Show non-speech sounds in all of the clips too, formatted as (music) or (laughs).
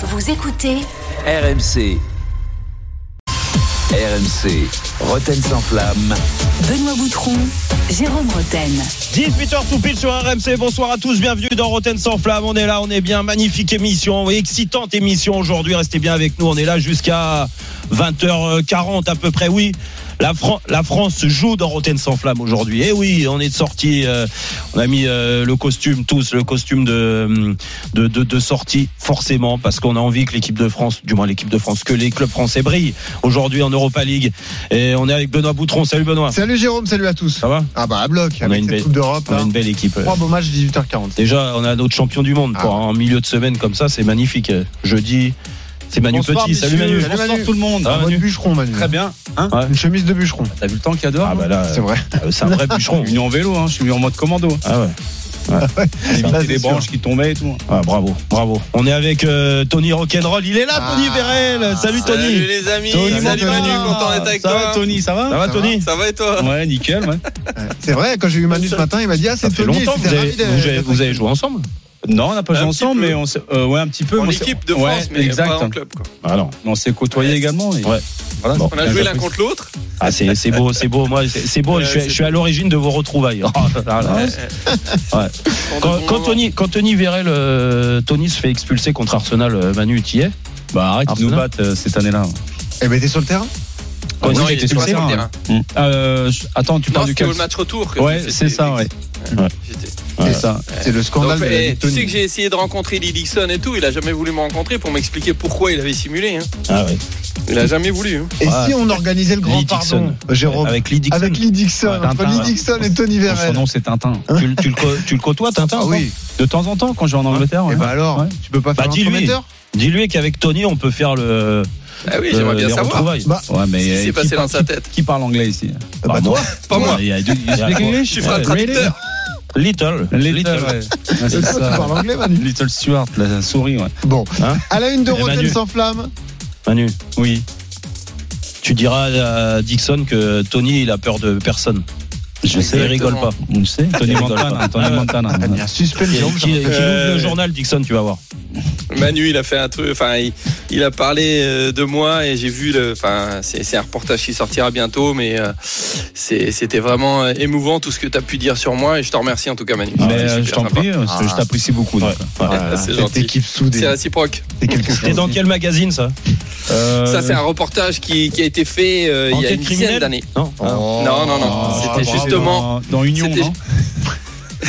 Vous écoutez RMC. RMC. Roten sans flamme. Benoît Boutron, Jérôme Roten. 18h tout pile sur RMC. Bonsoir à tous. Bienvenue dans Roten sans flamme. On est là, on est bien. Magnifique émission, excitante émission aujourd'hui. Restez bien avec nous. On est là jusqu'à 20h40 à peu près. Oui. La, Fran- la France joue dans Roten sans flamme aujourd'hui. Et oui, on est sorti. euh, on a mis euh, le costume tous, le costume de de, de, de sortie forcément parce qu'on a envie que l'équipe de France, du moins l'équipe de France, que les clubs français brillent aujourd'hui en Europa League. Et on est avec Benoît Boutron. Salut Benoît. Salut Jérôme, salut à tous. Ça va? Ah bah à bloc, On a une cette belle- Coupe d'Europe. On a une belle équipe. Trois beaux matchs, 18h40. Déjà, on a notre champion du monde pour Ah. un milieu de semaine comme ça, c'est magnifique. Jeudi, c'est Manu Bonsoir, Petit. Salut. Manu. Salut, Bonsoir Manu. tout le monde. Ah, Un Manu. bûcheron, Manu. Très bien. Hein Ouais. Une chemise de bûcheron. T'as vu le temps qu'il y a dehors Ah bah là, C'est vrai. euh, c'est un vrai (laughs) bûcheron. Je suis venu en vélo, hein. je suis venu en mode commando. Ah ouais. (laughs) Éviter c'est les sûr. branches qui tombaient et tout. Ah, bravo, bravo. On est avec euh, Tony Rock'n'Roll. Il est là, Ah. Tony Vérel. Salut Tony. Salut les amis, Tony, salut. Manu, content d'être avec ça toi. va Tony, ça va Ça va Tony Ça va et toi Ouais, nickel, ouais. Ouais. C'est vrai, quand j'ai eu Manu ce matin, il m'a dit Ah, Ça c'est fait Tony. longtemps vous avez, vous avez- vous avez joué ensemble. Non, on n'a pas joué ensemble, mais on s'est- euh, ouais, un petit peu. En mais on s'est- équipe de Ouais, France, mais exact. pas en club. Quoi. Ah non. On s'est côtoyés également. et- Ouais. Voilà, Bon. On a joué l'un contre l'autre. Ah c'est c'est beau, c'est beau. Moi, c'est c'est beau. Ouais, je, suis, c'est je suis à l'origine de vos retrouvailles. (laughs) Oh. Ouais. Quand, quand Tony, quand Tony Vérel, euh, Tony se fait expulser contre Arsenal, euh, Manu, tu y es Bah arrête, ils nous Arsenal. battent euh, cette année-là. Eh ben, t'es sur le terrain Quand non, il était sur le hein. terrain. Euh, je- attends, tu Non, parles du quel au match retour. Ouais, c'est ça, ouais. J'étais- Ouais. C'est ça. C'est le scandale Donc, de la eh, tu sais que j'ai essayé de rencontrer Lee Dixon et tout. Il a jamais voulu me rencontrer pour m'expliquer pourquoi il avait simulé. hein. Ah ouais. Il a jamais voulu. hein. Et Ouais. si on organisait le grand Lee Dixon. pardon, Jérôme Avec Lee Dixon. Avec Lee Dixon, Ouais, Tintin, Lee ouais. Dixon et Tony Son Vérel. nom, c'est Tintin. tu, le- tu le, co- tu le côtoies, Tintin Ah oui. De temps en temps, quand je vais en Angleterre. Et ouais. bah alors, Ouais. tu peux pas Bah, faire dis-lui. l'entremetteur Dis-lui qu'avec Tony, on peut faire le. Ah oui, j'aimerais bien savoir. Bah, Ouais, mais Ce qui s'est qui passé parle- dans sa tête. Qui parle anglais ici bah, Bah, toi. Pas moi. Il y a du- you speak English? Je suis un Uh, traducteur. Little. Little. Little, ouais. (laughs) C'est toi, tu parles anglais, Manu Little Stuart, la souris, ouais. Bon, Hein à la une de Eh. Rotten sans flamme. Manu, Oui. tu diras à Dixon que Tony, il a peur de personne. Je sais. Il rigole pas. On le sait. Tony Montana. Tony Ah. Montana. Ah, il y a un suspense, Qui, ouvre le journal, Dixon, tu vas voir. Manu, il a fait un truc. Enfin, il, il a parlé euh, de moi et j'ai vu le. Enfin, c'est un reportage qui sortira bientôt, mais euh, c'était vraiment euh, émouvant tout ce que tu as pu dire sur moi et je te remercie en tout cas, Manu. Mais euh, super je t'en prie, Ah. je t'apprécie beaucoup. Ouais. Voilà, c'est gentil. équipe soudée. C'est réciproque. C'était dans quel magazine, ça? Euh, Ça, c'est un reportage qui, qui a été fait euh, il y a une dizaine d'années. Non Oh. Non, non, non. Ah, C'était bravo. Justement. dans Union, non (laughs)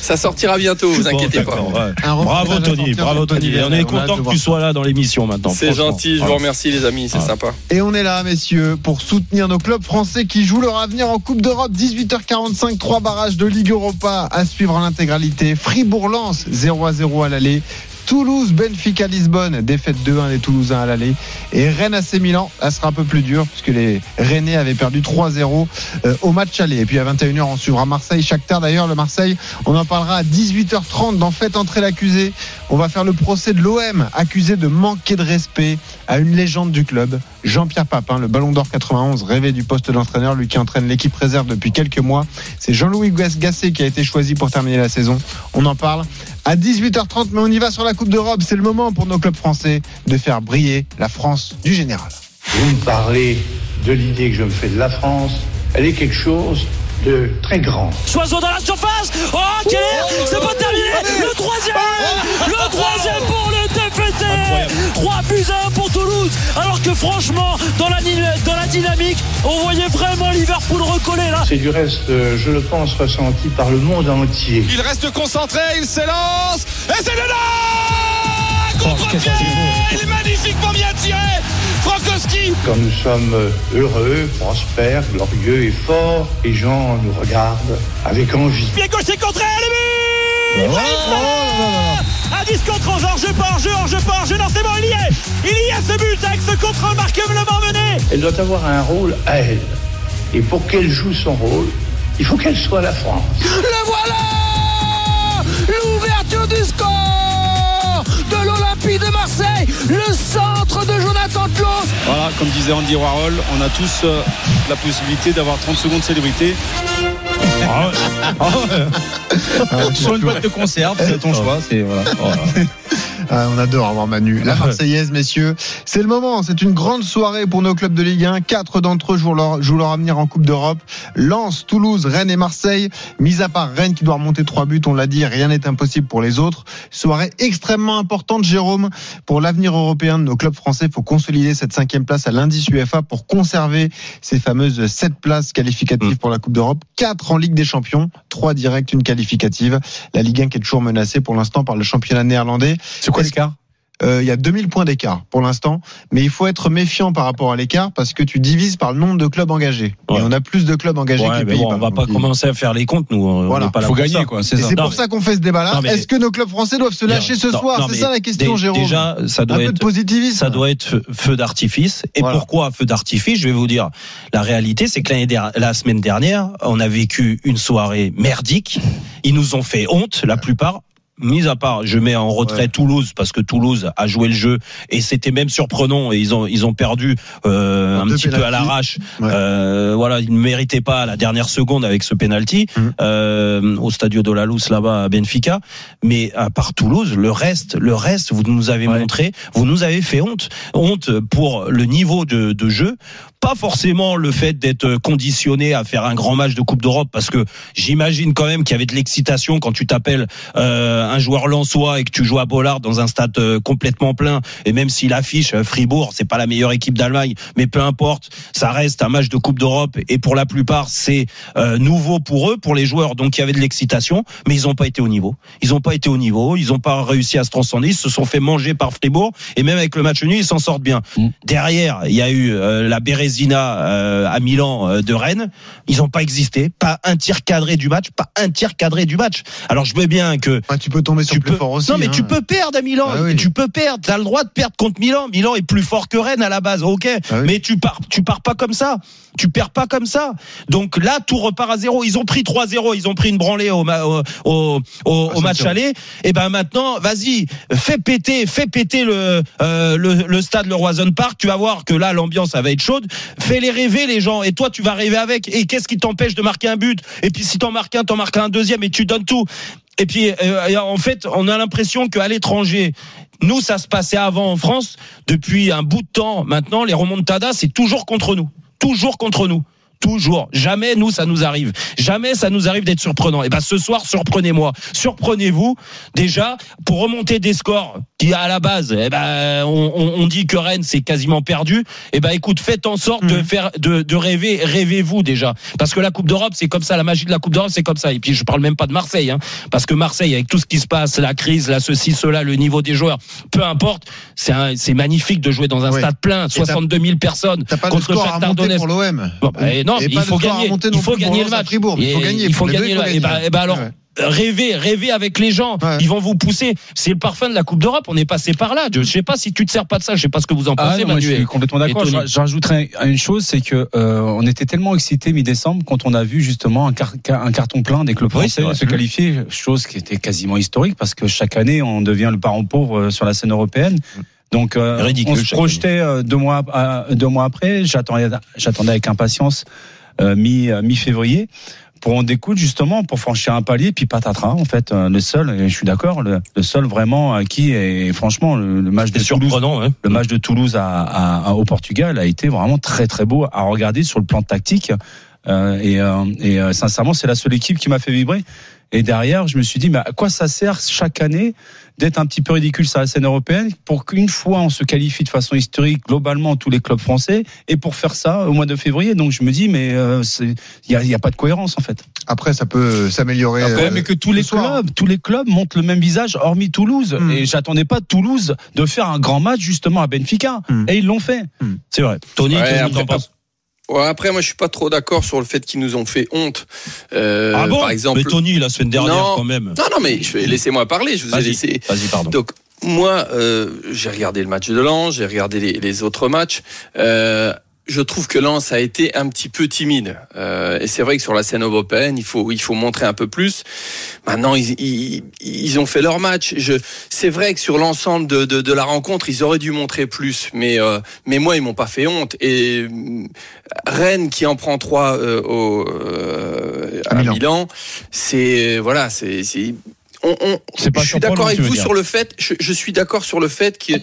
Ça sortira bientôt, vous Bon, inquiétez pas. ouais. Bravo Tony, à bravo Tony. On est content que tu sois là dans l'émission maintenant. C'est gentil, je vous Voilà. remercie les amis, c'est Ah. sympa. Et on est là, messieurs, pour soutenir nos clubs français qui jouent leur avenir en Coupe d'Europe. 18h45, trois barrages de Ligue Europa à suivre en intégralité. Fribourg-Lens, 0 à 0 à l'aller. Toulouse, Benfica, Lisbonne, défaite 2-1 des Toulousains à l'aller. Et Rennes AC Milan, là sera un peu plus dur puisque les Rennais avaient perdu 3-0 euh, au match aller. Et puis à 21h, on suivra Marseille, Shakhtar d'ailleurs. Le Marseille, on en parlera à 18h30 dans Faites entrer l'accusé. On va faire le procès de l'OM, accusé de manquer de respect à une légende du club, Jean-Pierre Papin, le Ballon d'Or 91, rêvé du poste d'entraîneur, lui qui entraîne l'équipe réserve depuis quelques mois. C'est Jean-Louis Gasset qui a été choisi pour terminer la saison. On en parle à 18h30, mais on y va sur la Coupe d'Europe. C'est le moment pour nos clubs français de faire briller la France du général. Vous me parlez de l'idée que je me fais de la France. Elle est quelque chose de très grand. Choiseau dans la surface Oh quel C'est pas terminé Le troisième Le troisième pour le TFC 3 buts à 1 pour Toulouse Alors que franchement dans la, ni- dans la dynamique on voyait vraiment Liverpool recoller là. C'est du reste, euh, je le pense, ressenti par le monde entier. Il reste concentré, il s'élance et c'est dedans Contre-pied Il est magnifiquement bien tiré Frankowski! Quand nous sommes euh, heureux, prospères, glorieux et forts, les gens nous regardent avec envie. Pied gauche c'est contré le but Ibrahim Salah À 10 contre 11 hors jeu pas hors jeu hors jeu pas hors jeu non c'est bon il y est Il y a ce but avec ce contre remarquablement mené Elle doit avoir un rôle à elle. Et pour qu'elle joue son rôle, il faut qu'elle soit la France. Le voilà L'ouverture du score de l'Olympique de Marseille, le centre de Jonathan Klaus. Voilà, comme disait Andy Warhol, on a tous euh, la possibilité d'avoir 30 secondes de célébrité. Ah ouais. Ah ouais. Sur une boîte de conserve, c'est ton choix. C'est voilà. (laughs) Ah, on adore avoir Manu. La Marseillaise, messieurs. C'est le moment. C'est une grande soirée pour nos clubs de Ligue 1. Quatre d'entre eux jouent leur, jouent leur avenir en Coupe d'Europe. Lens, Toulouse, Rennes et Marseille. Mis à part Rennes qui doit remonter trois buts, on l'a dit, rien n'est impossible pour les autres. Soirée extrêmement importante, Jérôme, pour l'avenir européen de nos clubs français. Il faut consolider cette cinquième place à l'indice UEFA pour conserver ces fameuses sept places qualificatives pour la Coupe d'Europe. Quatre en Ligue des Champions, trois directes, une qualificative. La Ligue 1 qui est toujours menacée pour l'instant par le championnat néerlandais. C'est quoi Euh, il y a 2000 points d'écart pour l'instant, mais il faut être méfiant par rapport à l'écart parce que tu divises par le nombre de clubs engagés. Ouais. Et on a plus de clubs engagés Ouais, que pays. bon, on va pas commencer à faire les comptes, nous. On Voilà. n'est pas là Faut gagner ça. quoi, c'est pour mais- ça qu'on fait ce débat-là. Mais- Est-ce que nos clubs français doivent se lâcher ce soir C'est ça la question, Jérôme. Déjà, ça un doit peu de être. positivisme. Ça doit être feu- d'artifice. Et Voilà. pourquoi feu d'artifice? Je vais vous dire. La réalité, c'est que der- la semaine dernière, on a vécu une soirée merdique. Ils nous ont fait honte, la plupart. Mis à part, je mets en retrait Ouais. Toulouse parce que Toulouse a joué le jeu et c'était même surprenant et ils ont ils ont perdu euh, un petit peu à l'arrache. Ouais. Euh, voilà, ils ne méritaient pas la dernière seconde avec ce penalty Mhm. euh, au Stadio de la Luz là-bas à Benfica. Mais à part Toulouse, le reste, le reste, vous nous avez Ouais. montré, vous nous avez fait honte, honte pour le niveau de, de jeu. Pas forcément le fait d'être conditionné à faire un grand match de Coupe d'Europe, parce que j'imagine quand même qu'il y avait de l'excitation quand tu t'appelles euh, un joueur lensois et que tu joues à Bollard dans un stade euh, complètement plein. Et même s'il affiche euh, Fribourg, c'est pas la meilleure équipe d'Allemagne, mais peu importe, ça reste un match de Coupe d'Europe et pour la plupart c'est euh, nouveau pour eux, pour les joueurs. Donc il y avait de l'excitation, mais ils n'ont pas été au niveau. Ils n'ont pas été au niveau, ils n'ont pas réussi à se transcender, ils se sont fait manger par Fribourg et même avec le match nul ils s'en sortent bien. Mm. Derrière, il y a eu euh, la Bérésina euh, à Milan euh, de Rennes. Ils n'ont pas existé, pas un tir cadré du match, pas un tir cadré du match. Alors je veux bien que Ouais, tu peux tomber sur tu plus peux, fort aussi. non mais hein. tu peux perdre à Milan, Ah oui. tu peux perdre, t'as le droit de perdre contre Milan. Milan est plus fort que Rennes à la base, ok, Ah oui. mais tu pars, tu pars pas comme ça, tu perds pas comme ça. Donc là tout repart à zéro. Ils ont pris 3-0, ils ont pris une branlée au, ma- au, au, au- match aller. Et ben maintenant, vas-y, fais péter, fais péter le, euh, le le stade le Roison Park. Tu vas voir que là l'ambiance va être chaude. Fais les rêver les gens, et toi tu vas rêver avec. Et qu'est-ce qui t'empêche de marquer un but? Et puis si t'en marques un, t'en marques un deuxième et tu donnes tout. Et puis, euh, en fait, on a l'impression qu'à l'étranger, nous, ça se passait avant en France. Depuis un bout de temps, maintenant, les remontadas, c'est toujours contre nous. Toujours contre nous. Toujours. Jamais nous, ça nous arrive. Jamais ça nous arrive d'être surprenant. Et ben, ce soir, surprenez-moi. Surprenez-vous. Déjà, pour remonter des scores qui, à la base, eh ben, on, on- on dit que Rennes, c'est quasiment perdu. Et ben, écoute, faites en sorte de faire, de, de rêver, rêvez-vous déjà. Parce que la Coupe d'Europe, c'est comme ça. La magie de la Coupe d'Europe, c'est comme ça. Et puis, je parle même pas de Marseille, hein. Parce que Marseille, avec tout ce qui se passe, la crise, la ceci, cela, le niveau des joueurs, peu importe, c'est un- c'est magnifique de jouer dans un Oui. stade plein, t'as- 62 000 personnes pas contre score à pour l'OM. Bon, bah, et non, Et mais pas il de faut gagner. Il faut le match. Il faut gagner. Il faut gagner. Et ben, et ben alors. Ouais. Rêver, rêver avec les gens. Ouais. Ils vont vous pousser. C'est le parfum de la Coupe d'Europe. On est passé par là. Je sais pas si tu te sers pas de ça. Je sais pas ce que vous en Ah pensez, non, moi, je Manuel. suis complètement d'accord. Rajouterais une chose, c'est que euh, on était tellement excités mi-décembre quand on a vu justement un, car- un carton plein des clubs Oui, français se qualifier, chose qui était quasiment historique parce que chaque année on devient le parent pauvre euh, sur la scène européenne. Donc euh, Ridicule, on se projetait euh, deux mois à- deux mois après. J'attendais j'attendais avec impatience euh, mi mi février pour en découdre justement pour franchir un palier puis patatras en fait euh, le seul et je suis d'accord le, le seul vraiment à qui et franchement le, le match de Toulouse le match de Toulouse à, à- à- au Portugal a été vraiment très très beau à regarder sur le plan tactique. Euh, et euh, et euh, sincèrement, c'est la seule équipe qui m'a fait vibrer. Et derrière, je me suis dit, mais à quoi ça sert chaque année d'être un petit peu ridicule sur la scène européenne pour qu'une fois on se qualifie de façon historique globalement tous les clubs français et pour faire ça au mois de février. Donc je me dis, mais euh, c'est- il y a, il y a pas de cohérence en fait. Après, ça peut s'améliorer. Ouais, euh, mais que tous les soir. clubs, tous les clubs montrent le même visage, hormis Toulouse. Hmm. Et j'attendais pas Toulouse de faire un grand match justement à Benfica. Hmm. Et ils l'ont fait. C'est vrai. Tony, Ouais, qu'est-ce que après, t'en penses Ouais, après, moi, je suis pas trop d'accord sur le fait qu'ils nous ont fait honte. Euh, Ah bon par exemple. Mais Tony, la semaine dernière, Non. quand même. Non, non, mais je vais laissez-moi parler. Je vous ai laissé. vas-y, pardon. Donc moi, euh, j'ai regardé le match de Lens, j'ai regardé les, les autres matchs. Euh, je trouve que Lens a été un petit peu timide. Euh, et c'est vrai que sur la scène européenne, il faut, il faut montrer un peu plus. Maintenant, ils, ils, ils ont fait leur match. Je, c'est vrai que sur l'ensemble de, de, de, la rencontre, ils auraient dû montrer plus. Mais, euh, mais moi, ils m'ont pas fait honte. Et euh, Rennes qui en prend trois euh, au, euh, à, Milan, Milan c'est voilà, c'est, c'est on, on, je suis d'accord avec vous sur le fait. Je, je suis d'accord sur le fait que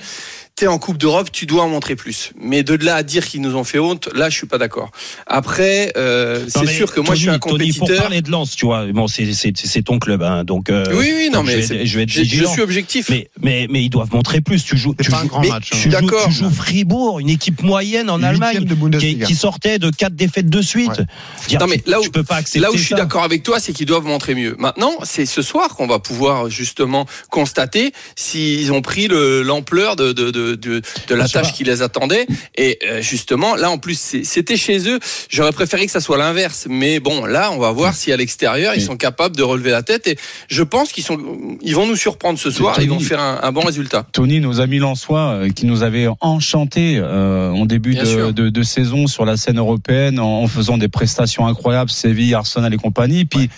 t'es en Coupe d'Europe, tu dois en montrer plus. Mais de là à dire qu'ils nous ont fait honte, là, je suis pas d'accord. Après, euh, c'est sûr que Tony, moi, je suis un compétiteur. Tony, pour parler de Lens, tu vois, bon, c'est ton club, hein, donc. Euh, oui, oui, non, mais je vais, je, vais être je, je suis objectif. Mais, mais, mais ils doivent montrer plus. Tu joues, tu pas joues, un grand match. Tu, suis joues, d'accord. tu joues Fribourg, une équipe moyenne en Allemagne, qui, qui, sortait de quatre défaites de suite. Ouais. Dire, non, mais là où, tu peux pas accepter là où je suis d'accord avec toi, c'est qu'ils doivent montrer mieux. Maintenant, c'est ce soir qu'on va pouvoir justement constater s'ils ont pris l'ampleur de, de, de, de, de la tâche qui les attendait. Et euh, justement, là en plus, c'était chez eux. J'aurais préféré que ça soit l'inverse. Mais bon, là, on va voir si à l'extérieur, ils sont capables de relever la tête. Et je pense qu'ils sont, ils vont nous surprendre ce soir. Tony, ils vont faire un, un, bon résultat. Tony, nos amis lensois, euh, qui nous avaient enchantés euh, en début de, de, de, saison sur la scène européenne en, en, faisant des prestations incroyables, Séville, Arsenal et compagnie. Puis ouais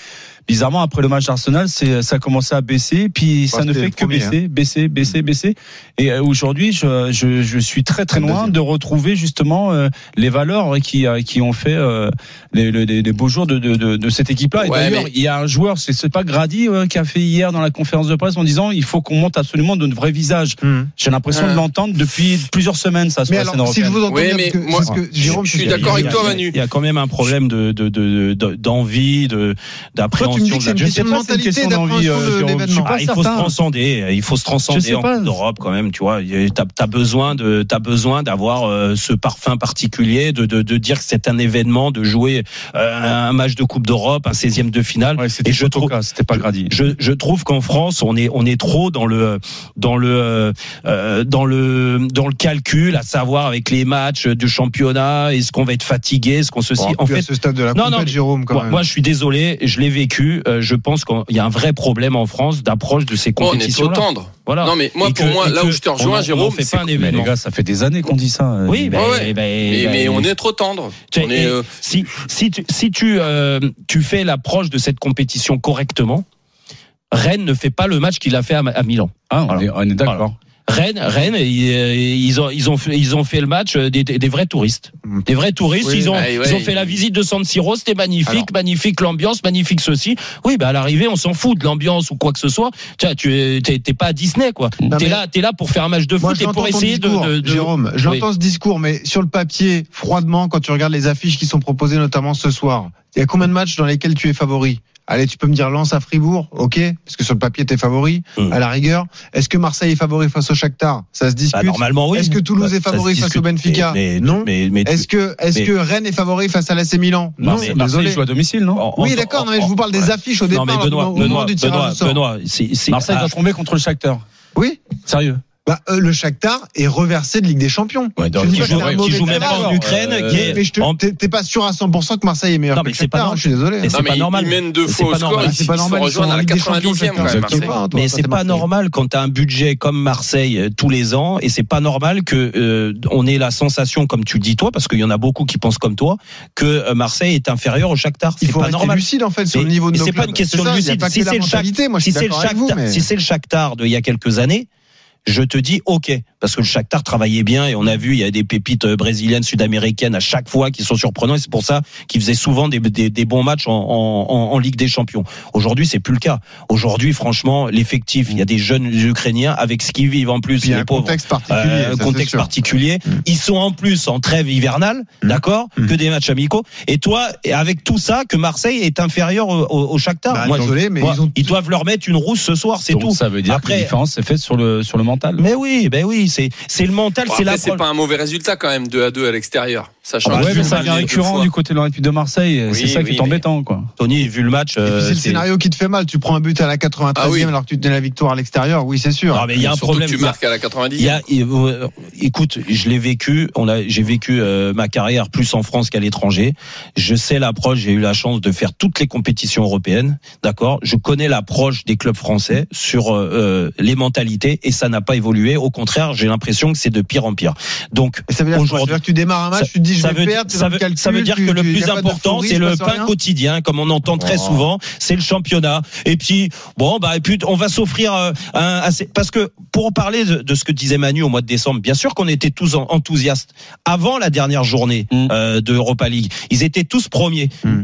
bizarrement après le match d'Arsenal, c'est ça a commencé à baisser, puis ça ne fait que premier, baisser, hein. baisser, baisser, baisser. Et euh, aujourd'hui, je, je, je, suis très très loin de retrouver justement euh, les valeurs qui euh, qui ont fait les, les, les, beaux jours de, de, de, de cette équipe-là. Et ouais, d'ailleurs, mais... il y a un joueur, c'est c'est pas Grady qui a fait hier dans la conférence de presse en disant il faut qu'on monte absolument de vrai visage. Mmh. J'ai l'impression de l'entendre depuis plusieurs semaines ça sur mais la alors, scène si je vous entends oui, bien, mais que, moi, que Jérôme, je suis d'accord avec toi, Manu. Il y a quand même un problème de d'envie, de d'appréhension de la je sais pas, une question d'envie. Euh, ah, il faut se transcender. Il faut se transcender en Coupe d'Europe quand même. Tu vois, t'as as besoin de, t'as besoin d'avoir euh, ce parfum particulier, de, de, de dire que c'est un événement, de jouer euh, un match de Coupe d'Europe, un 16e de finale. Ouais, Et je trouve, c'était pas Grady. Je, je trouve qu'en France, on est, on est trop dans le, dans le, euh, dans le, dans le calcul, à savoir avec les matchs du championnat, est-ce qu'on va être fatigué, est-ce qu'on ceci. Bon, en fait, à ce stade de la non, compète, non, Jérôme, quand moi, même. moi, je suis désolé, je l'ai vécu. Euh, je pense qu'il y a un vrai problème en France d'approche de ces compétitions. Oh, on est trop tendre. Voilà. Non, mais moi, et pour que, moi, là où je te rejoins, Jérôme, c'est pas un mais événement. les gars, ça fait des années qu'on dit ça. Oui, ouais. ben, mais, ben, mais, on est trop tendre. Tu, on est, euh... Si, si tu, si tu, euh, tu fais l'approche de cette compétition correctement, Rennes ne fait pas le match qu'il a fait à, à Milan. Ah, on, est, on est d'accord. Rennes, Rennes, ils ont, ils ont, fait, ils ont fait le match des, des vrais touristes, des vrais touristes. Oui, ils ont, bah, ils ouais, ont fait la visite de San Siro, c'était magnifique, Alors. magnifique l'ambiance, magnifique ceci. Oui, bah à l'arrivée, on s'en fout de l'ambiance ou quoi que ce soit. Tu vois, tu t'es pas à Disney quoi. T'es là, t'es là pour faire un match de Moi, foot et pour essayer de, discours, de, de- Jérôme, Oui. j'entends ce discours, mais sur le papier, froidement, quand tu regardes les affiches qui sont proposées, notamment ce soir, il y a combien de matchs dans lesquels tu es favori? Allez, tu peux me dire Lens à Fribourg, ok, parce que sur le papier t'es favori, Mm. à la rigueur. Est-ce que Marseille est favori face au Shakhtar? Ça se discute. Bah, normalement oui. Est-ce que Toulouse Bah, est favori face au. Benfica? Mais- mais- Non. Mais, mais, Est-ce que, est-ce mais- que Rennes est favori face à l'AC Milan? Non, Non, mais Marseille désolé. joue à domicile, non? En- Oui, en- d'accord, non, mais en- je vous parle des ouais. affiches au Non départ, mais là, Benoît, au moment Benoît, du tirage Benoît, au sort. Benoît, Marseille ah, doit tomber contre le Shakhtar. Oui. Sérieux. Bah, euh, le Shakhtar est reversé de Ligue des Champions. Ouais, donc, qui joue, qui joue même pas en Ukraine, euh, qui est Mais je te- en- t'es t'es pas sûr à 100% que Marseille est meilleur Non, que mais le c'est pas hein, normal. je suis désolé. Mais c'est Non, pas normal. Ils mènent deux C'est fois au pas score. normal. Ils, C'est pas normal, ils sont à la Ligue des Champions, 90e quand même. Shakhtar. Marseille. Pas, toi, Mais c'est pas normal quand tu as un budget comme Marseille euh, tous les ans et c'est pas normal que euh, on ait la sensation comme tu le dis toi parce qu'il y en a beaucoup qui pensent comme toi que Marseille est inférieur au Shakhtar. Il C'est faut pas rester normal. lucide en fait sur le niveau de c'est pas une question de lucide. pas Si c'est la le mentalité, moi je si suis c'est le d'accord avec vous, Shakhtar, mais si c'est le Shakhtar d'il y a quelques années, je te dis OK parce que le Shakhtar travaillait bien et on a vu il y a des pépites euh, brésiliennes, sud-américaines à chaque fois qui sont surprenants et c'est pour ça qu'ils faisaient souvent des, des, des bons matchs en, en, en, en Ligue des Champions. Aujourd'hui, c'est plus le cas. Aujourd'hui, franchement, l'effectif, il y a des jeunes Ukrainiens avec ce qu'ils vivent en plus, Puis il y a les un pauvres. contexte particulier. Euh, contexte particulier. Mm. Ils sont en plus en trêve hivernale, Mm. d'accord, Mm. que des matchs amicaux. Et toi, avec tout ça, que Marseille est inférieur au, au, au Shakhtar. Bah, Moi, désolé, mais moi, ils ont- doivent leur mettre une rousse ce soir, c'est tout. Ça veut dire que Après- la différence est faite sur le, sur le mental. Mais oui, ben oui, c'est c'est le mental, Bon, c'est la. C'est pas un mauvais résultat quand même, 2 à 2 à l'extérieur. Sachant Ah bah que ouais, devient les deux récurrent du côté de l'Olympique de Marseille. Oui, c'est ça qui est embêtant, quoi. Tony, vu le match. Euh, c'est le c'est- scénario qui te fait mal. Tu prends un but à la 93e Ah oui. alors que tu te donnes la victoire à l'extérieur. Oui, c'est sûr. Non, mais il y a un problème. que tu marques à la 90e. Il y a, il- euh, écoute, je l'ai vécu. On a, j'ai vécu euh, ma carrière plus en France qu'à l'étranger. Je sais l'approche. J'ai eu la chance de faire toutes les compétitions européennes. D'accord? Je connais l'approche des clubs français sur les mentalités et ça n'a n'a pas évolué. Au contraire, j'ai l'impression que c'est de pire en pire. Donc ça veut dire, Ça veut dire que tu démarres un match, tu te dis je vais veut, perdre, ça veut- calcul, ça veut dire tu- que le plus important, c'est le pain rien quotidien, comme on entend très Oh. souvent, c'est le championnat. Et puis, bon, bah, et puis, on va s'offrir euh, un, assez- parce que pour parler de, de ce que disait Manu au mois de décembre, bien sûr qu'on était tous en- enthousiastes avant la dernière journée Mm. euh, de Europa League. Ils étaient tous premiers. Mm.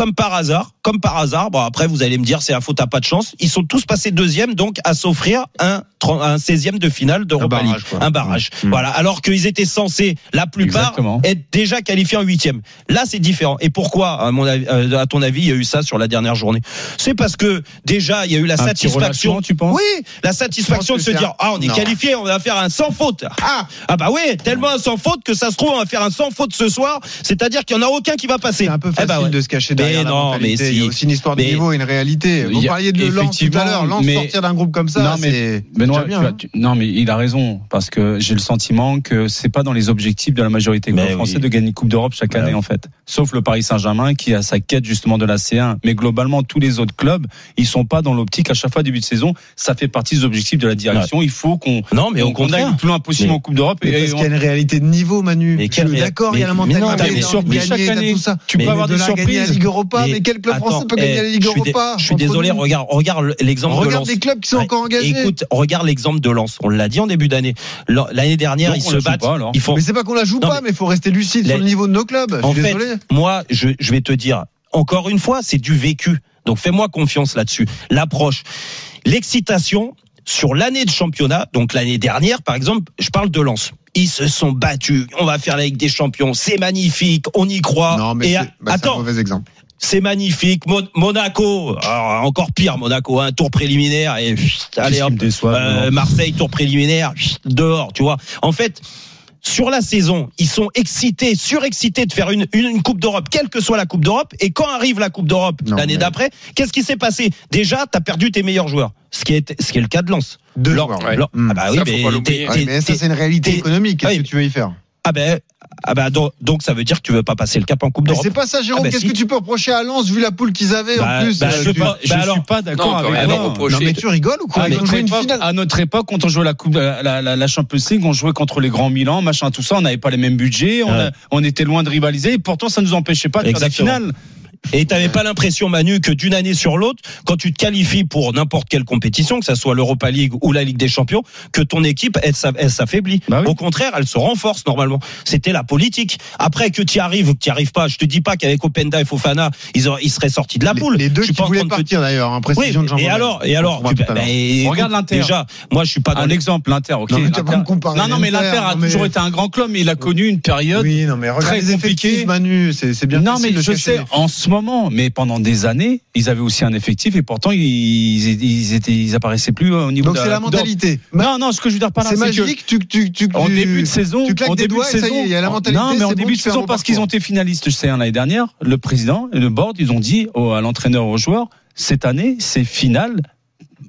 Comme par hasard, comme par hasard. Bon, après, vous allez me dire, c'est la faute à pas de chance. Ils sont tous passés deuxième, donc à s'offrir un, un 16e de finale d'Europa barrage, League. quoi. Un barrage. Mm. Voilà. Alors qu'ils étaient censés, la plupart, Exactement. être déjà qualifiés en huitième. Là, c'est différent. Et pourquoi, à, mon avis, euh, à ton avis, il y a eu ça sur la dernière journée? C'est parce que déjà, il y a eu la Un satisfaction. tu penses? Oui, la satisfaction de se dire un- ah on est qualifié, on va faire un sans faute. Ah ah bah oui, tellement un sans faute que ça se trouve on va faire un sans faute ce soir. C'est-à-dire qu'il y en a aucun qui va passer. C'est un peu Eh facile bah ouais. de se cacher Mais derrière la non, mais Il y a si. aussi une histoire de Mais- niveau et une réalité. Vous parliez de Lens tout à l'heure. Lens mais- sortir d'un groupe comme ça, Non, mais c'est bien. tu hein. tu- non mais il a raison parce que j'ai le sentiment que c'est pas dans les objectifs de la majorité des français oui. de gagner une Coupe d'Europe chaque année oui. en fait. Sauf le Paris Saint-Germain qui a sa quête justement de la C1. Mais globalement tous les autres clubs ils sont pas dans l'optique à chaque fois début de saison. Ça fait partie des objectifs de la direction. Il faut qu'on Non mais qu'on aille le plus loin possible en Coupe d'Europe. Parce on- qu'il y a une réalité de niveau, Manu. D'accord, il y a la mentalité. chaque année. tout ça. Tu peux avoir de des surprises. Europa, Mais mais quel club attends, français peut eh, gagner la Ligue je suis dé- Europa Je suis désolé, nous regarde regarde l'exemple de Regarde Lens. les clubs qui sont Ouais. encore engagés. Écoute, regarde l'exemple de Lens. On l'a dit en début d'année. L'année dernière, Donc, ils se battent. pas, ils font Mais c'est pas qu'on la joue Non, pas, mais- il faut rester lucide sur le niveau de nos clubs. Je En suis fait, désolé. moi, je, je vais te dire, encore une fois, c'est du vécu. Donc fais-moi confiance là-dessus. L'approche, l'excitation sur l'année de championnat, donc l'année dernière, par exemple, je parle de Lens. Ils se sont battus. On va faire la Ligue des Champions. C'est magnifique. On y croit. Non, mais Et bah, un attends, mauvais exemple. C'est magnifique. Mon- Monaco, alors, encore pire. Monaco, un tour préliminaire et allez hop. déçoit, Euh, Marseille, tour préliminaire, dehors. Tu vois. En fait. Sur la saison, ils sont excités, surexcités de faire une, une, une Coupe d'Europe, quelle que soit la Coupe d'Europe. Et quand arrive la Coupe d'Europe l'année mais- d'après, qu'est-ce qui s'est passé? Déjà, t'as perdu tes meilleurs joueurs, ce qui est ce qui est le cas de Lens. Deux Lens-. Ouais. Hmm. Ah bah oui, Ça, faut mais Ouais, ça, c'est une réalité économique. Qu'est-ce Ouais. que tu veux y faire? Ah ben ah bah donc, donc ça veut dire que tu veux pas passer le cap en Coupe Mais d'Europe. c'est pas ça, Jérôme. Ah bah Qu'est-ce si. que tu peux reprocher à Lens vu la poule qu'ils avaient Bah, en plus bah, euh, je tu- pas- je bah suis pas d'accord Non, on peut avec toi. Non mais tu rigoles ou quoi À Ils ont notre, joué une époque, finale. à notre époque, quand on jouait la coupe, la, la, la- la Champions League, on jouait contre les grands Milan, machin, tout ça. On n'avait pas les mêmes budgets, on, Ouais. a- on était loin de rivaliser. Et pourtant, ça nous empêchait pas de faire des Exactement. Et t'avais pas l'impression, Manu, que d'une année sur l'autre, quand tu te qualifies pour n'importe quelle compétition, que ça soit l'Europa League ou la Ligue des Champions, que ton équipe, elle, s'a- elle s'affaiblit. Bah oui. Au contraire, elle se renforce normalement. C'était la politique. Après que tu arrives ou que tu arrives pas, je te dis pas qu'avec Openda et Fofana, ils, auraient- ils seraient sortis de la poule. Les deux Je suis qui pas en voulaient partir d'ailleurs, hein, Oui, précision de Jean et alors, et alors, tu- bah, Regarde l'Inter. Déjà, moi, je suis pas dans Un les- exemple, l'Inter, ok. Non, mais l'Inter- non, non, mais a non, mais- toujours été un grand club, mais il a connu une période. Oui, non, mais regarde très les effectifs, compliqué. Manu, c'est bien non, mais je sais, en ce moment, mais pendant des années, ils avaient aussi un effectif et pourtant, ils, ils, étaient, ils apparaissaient plus au niveau Donc c'est la mentalité. Non, non, ce que je veux dire par là, C'est c'est que magique, tu, tu, tu, en début de saison, tu claques en des début doigts de saison, il y a la mentalité, Non, mais en début de saison, parce qu'ils ont été finalistes de C1 l'année dernière, le président et le board, ils ont dit au- à l'entraîneur, aux joueurs, cette année, c'est finale,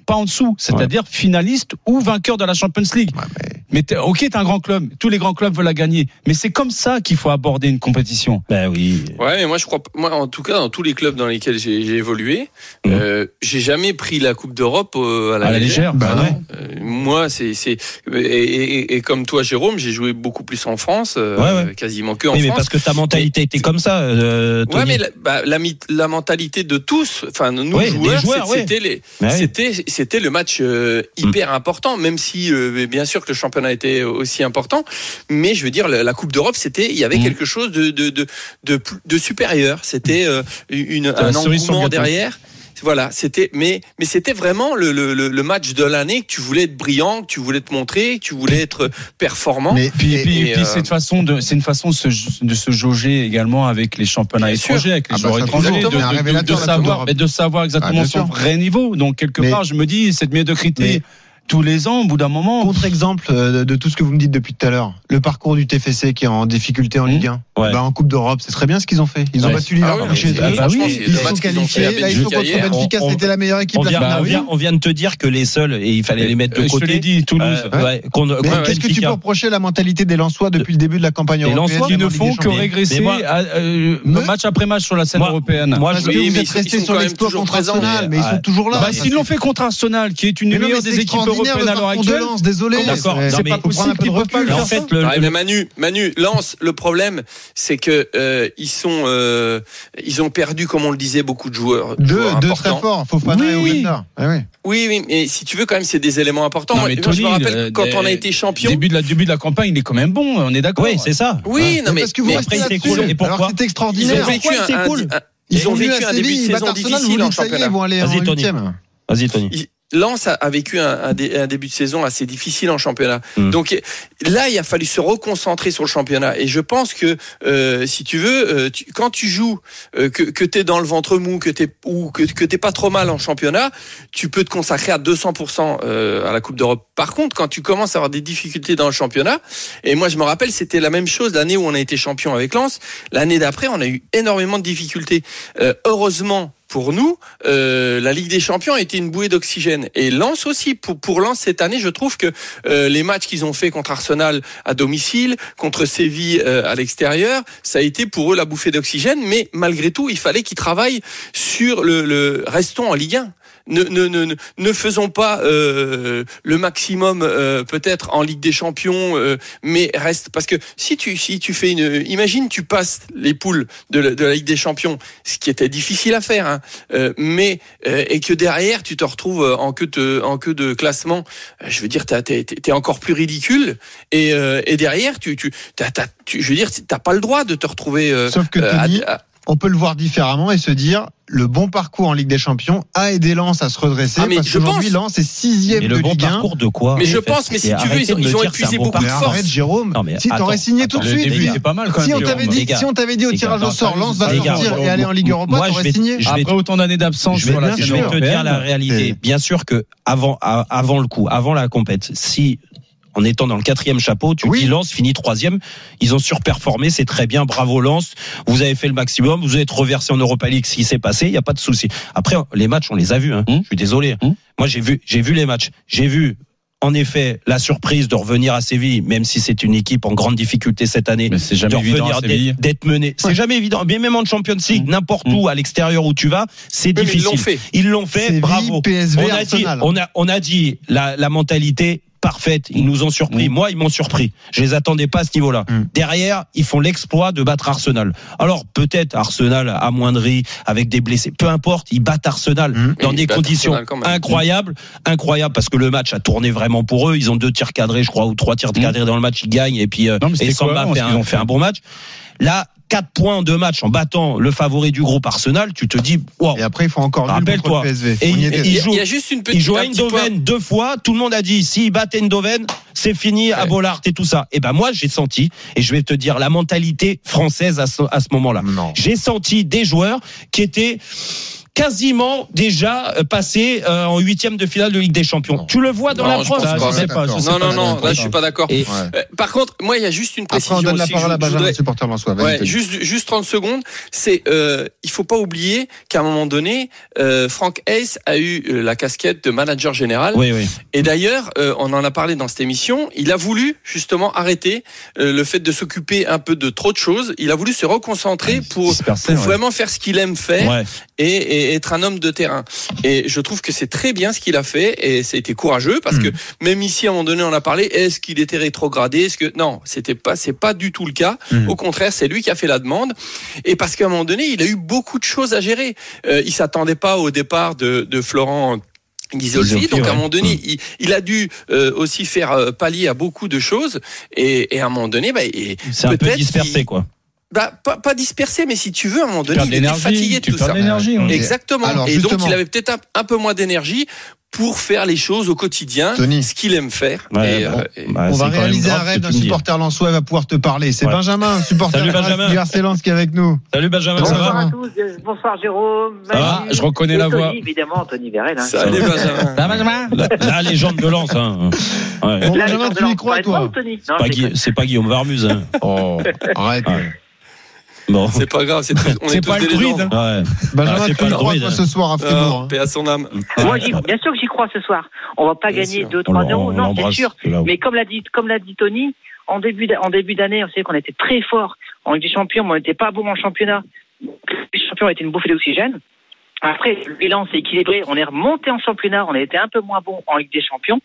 pas en dessous, c'est-à-dire finaliste ou vainqueur de la Champions League. Ouais, mais- Mais t'es- ok, t'es un grand club, tous les grands clubs veulent la gagner, mais c'est comme ça qu'il faut aborder une compétition. Ben oui. Ouais, mais moi je crois, moi en tout cas dans tous les clubs dans lesquels j'ai évolué, Mhm. euh, j'ai jamais pris la Coupe d'Europe euh, à la, À la légère, bah non. Euh, moi c'est c'est et, et- et comme toi Jérôme, j'ai joué beaucoup plus en France, euh, Ouais, ouais. quasiment que en Oui, mais France. parce que ta mentalité était comme ça, euh. Ouais, mais la, bah, la, mentalité de tous, enfin nous Oui, joueurs, joueurs, c'est- ouais. c'était les, c'était c'était le match euh, hyper important, même si euh, bien sûr que le championnat était aussi important, mais je veux dire la, la Coupe d'Europe, c'était il y avait Mm. quelque chose de de de de, supérieur, c'était euh, une un engouement derrière. Voilà, c'était mais mais c'était vraiment le, le, le match de l'année que tu voulais être brillant, que tu voulais te montrer, que tu voulais être performant. Mais Puis, et- puis, et, puis euh, c'est une façon de, c'est une façon de se, de se jauger également avec les championnats Bien étrangers, sûr. avec les Ah bah joueurs étrangers, de, de- savoir, mais de savoir Ah, exactement bien son vrai niveau. Donc quelque Mais- part, je me dis cette médiocrité Mais- tous les ans, au bout d'un moment. Contre-exemple euh, de, de tout ce que vous me dites depuis tout à l'heure, le parcours du TFC qui est en difficulté en Mmh. Ligue 1. Ouais. Bah, en Coupe d'Europe, c'est très bien ce qu'ils ont fait. Ils ont Ouais. battu Liverpool Ah oui, chez eux. bah oui, Ils sont qualifiés. Là, ils sont Belgique contre. Benfica. C'était la meilleure équipe On vient, on, vient, on vient de te dire que les seuls, et il fallait les mettre de Euh, Je côté. te l'ai dit, Toulouse. Euh, ouais, qu'est-ce que tu peux reprocher la mentalité des Lensois depuis le début de la campagne Les européenne Lensois Qui même en ne font que régresser euh, match après match sur la scène européenne. moi, je- vous êtes ils restés sur l'exploit contre Arsenal, mais ils sont toujours là. Bah, s'ils l'ont fait contre Arsenal, qui est une Mais des équipes européennes à l'heure actuelle. Désolé. D'accord, c'est- non, C'est mais pas faut possible qu'ils peuvent recul, pas le faire. mais Manu, Manu, Lance. Le problème, c'est que euh, ils sont, euh, ils ont perdu, comme on le disait, beaucoup de joueurs. Deux, joueurs deux très forts, Fofana et Oui. Ah oui. Oui, oui, mais si tu veux, quand même, c'est des éléments importants. Non, Moi, mais moi, Tony, je me rappelle euh, quand des- on a été champion. Début de la début de la campagne, il est quand même bon. On est d'accord. oui, c'est ça. Oui, non, mais, parce que vous mais restez après, c'est là-dessus. cool. Et pourquoi Alors que c'est ils ont extraordinaire. vécu Pourquoi un, c'est un- cool un- ils ont venus vécu un début de ils saison difficile en championnat. Ils vont aller Vas-y, en Tony. huitième. Vas-y, Tony. Lens a, a vécu un, un dé- un début de saison assez difficile en championnat. Mm. Donc là, il a fallu se reconcentrer sur le championnat. Et je pense que euh, si tu veux, euh, tu- quand tu joues, euh, que, que tu es dans le ventre mou, que t'es ou que, que t'es pas trop mal en championnat, tu peux te consacrer à 200% euh, à la Coupe d'Europe. Par contre, quand tu commences à avoir des difficultés dans le championnat, et moi je me rappelle, c'était la même chose l'année où on a été champion avec Lens. L'année d'après, on a eu énormément de difficultés. Euh, heureusement pour nous, euh, la Ligue des Champions a été une bouée d'oxygène. Et Lens aussi, pour, pour Lens cette année, je trouve que euh, les matchs qu'ils ont fait contre Arsenal à domicile, contre Séville euh, à l'extérieur, ça a été pour eux la bouffée d'oxygène. Mais malgré tout, il fallait qu'ils travaillent sur le, le restons en Ligue 1. Ne, ne, ne, ne- faisons pas euh, le maximum euh, peut-être en Ligue des Champions, euh, mais reste parce que si tu si tu fais une, imagine tu passes les poules de la, de la Ligue des Champions, ce qui était difficile à faire, hein, euh, mais euh, et que derrière tu te retrouves en queue de en queue de classement, euh, je veux dire t'es t'es encore plus ridicule et, euh, et derrière tu tu, t'as- t'as- tu je veux dire t'as pas le droit de te retrouver euh, Sauf que à- Tony, à- on peut le voir différemment et se dire le bon parcours en Ligue des Champions a aidé Lens à se redresser Ah, mais parce je qu'aujourd'hui pense. Lens est sixième de le bon Ligue 1. parcours de quoi Mais je fait pense, mais si tu veux, ils de ils ont épuisé bon beaucoup de Mais parcours. force. arrête Jérôme. Non, mais si t'aurais signé tout de suite, pas mal quand si on t'avait dit, gars. si on t'avait dit au tirage au sort, Lens va sortir et aller en Ligue moi, Europa, je t'aurais vais- signé. Après autant d'années d'absence je vais, te dire la réalité. Bien sûr que avant, avant le coup, avant la compète, si en étant dans le quatrième chapeau, tu Oui. dis Lens finit troisième, ils ont surperformé, c'est très bien, bravo Lens, vous avez fait le maximum, vous êtes reversé en Europa League, ce qui s'est passé, il y a pas de souci. Après, les matchs, on les a vus. Hein. Hum. Je suis désolé. Hum. Moi, j'ai vu, j'ai vu les matchs, j'ai vu. En effet, la surprise de revenir à Séville, même si c'est une équipe en grande difficulté cette année, Mais c'est de jamais évident revenir à Séville. d'être mené. C'est jamais évident. Mais même en Champions League, n'importe Mm. où, à l'extérieur où tu vas, c'est Oui, mais ils difficile. l'ont fait. Ils l'ont fait, Séville, bravo. PSV, on a dit, on a, on a dit la, la mentalité parfaite. Ils nous ont surpris. Mm. Moi, ils m'ont surpris. Je les attendais pas à ce niveau-là. Mm. Derrière, ils font l'exploit de battre Arsenal. Alors peut-être Arsenal amoindri avec des blessés. Peu importe, ils battent Arsenal Mm. dans des conditions incroyables, incroyables parce que le match a tourné vraiment pour eux. Ils ont deux tirs cadrés, je crois, ou trois tirs cadrés dans le match. Ils gagnent et puis euh, Non, et Samba cohérent, fait un, ont fait fait. un bon match. Là, 4 points en deux matchs en battant le favori du groupe Arsenal, tu te dis, wow. Et après, il faut encore Rappelle-toi. Et il- et joue- il y a juste une petite. Il joue à. Eindhoven deux fois. Tout le monde a dit, s'il battait Eindhoven, c'est fini à. Bollard et tout ça. Et ben moi, j'ai senti, et je vais te dire la mentalité française à ce, à ce moment-là. Non. J'ai senti des joueurs qui étaient quasiment déjà euh, passés euh, en huitième de finale de Ligue des Champions. Non. Tu le vois dans Non, la je preuve. pense pas. Je sais pas, je sais Non, pas. non, non, là je suis pas d'accord. Et- Ouais. Euh, Par contre, moi il y a juste une Après, précision on donne la aussi. parole à Benjamin, supporter Ouais, juste, juste 30 secondes. C'est, euh, il faut pas oublier qu'à un moment donné, euh, Frank Hayes a eu euh, la casquette de manager général. Oui, oui. Et d'ailleurs, euh, on en a parlé dans cette émission. Il a voulu justement arrêter euh, le fait de s'occuper un peu de trop de choses. Il a voulu se reconcentrer pour, Dispersé, pour ouais. vraiment faire ce qu'il aime faire Ouais. Et, et être un homme de terrain. Et je trouve que c'est très bien ce qu'il a fait et été courageux parce Mm. que même ici à un moment donné on a parlé est-ce qu'il était rétrogradé est-ce que non c'était pas c'est pas du tout le cas Mm. au contraire c'est lui qui a fait la demande et parce qu'à un moment donné il a eu beaucoup de choses à gérer euh, il s'attendait pas au départ de, de Florent Ghisolfi, donc à un moment donné, il, il a dû euh, aussi faire euh, pallier à beaucoup de choses, et, et à un moment donné, bah, C'est un peu dispersé, quoi. Bah, pas, pas dispersé, mais si tu veux, à un moment donné, il était fatigué de tout ça. de. Exactement. Alors, et donc, il avait peut-être un, un peu moins d'énergie pour faire les choses au quotidien, Tony. ce qu'il aime faire. Ouais, Et, bon. euh, et- Bah, On va réaliser grave un rêve d'un supporter lensois il va pouvoir te parler. C'est Ouais. Benjamin, supporter Salut, Benjamin. du RC Lens qui est avec nous. Salut Benjamin, ça Bonjour. va Bonsoir à tous, euh, bonsoir Jérôme. Ça va Je reconnais et la Tony, voix. Évidemment, Tony Vérel. Hein. Salut Benjamin. la, la légende de Lens. Hein. Ouais. Bon, Benjamin, tu y crois, toi. C'est pas Guillaume Varmuz. Hein. Oh, arrête. Bon. C'est pas grave, c'est tous- on C'est est tous pas le des druide, légendes. Ouais. Benjamin, Ah, pas le crois druide, hein. ce soir à Fribourg Ah, hein paix à son âme. Moi, j'y- bien sûr que j'y crois ce soir. On va pas Bien gagner sûr. 2-3-0. On Non, c'est sûr. Mais comme l'a dit, comme l'a dit Tony, en début en début d'année, on sait qu'on était très fort en Ligue des Champions, mais on n'était pas bon en championnat. Les champions étaient une bouffée d'oxygène. Après, le bilan s'est équilibré. On est remonté en championnat. On a été un peu moins bon en Ligue des Champions.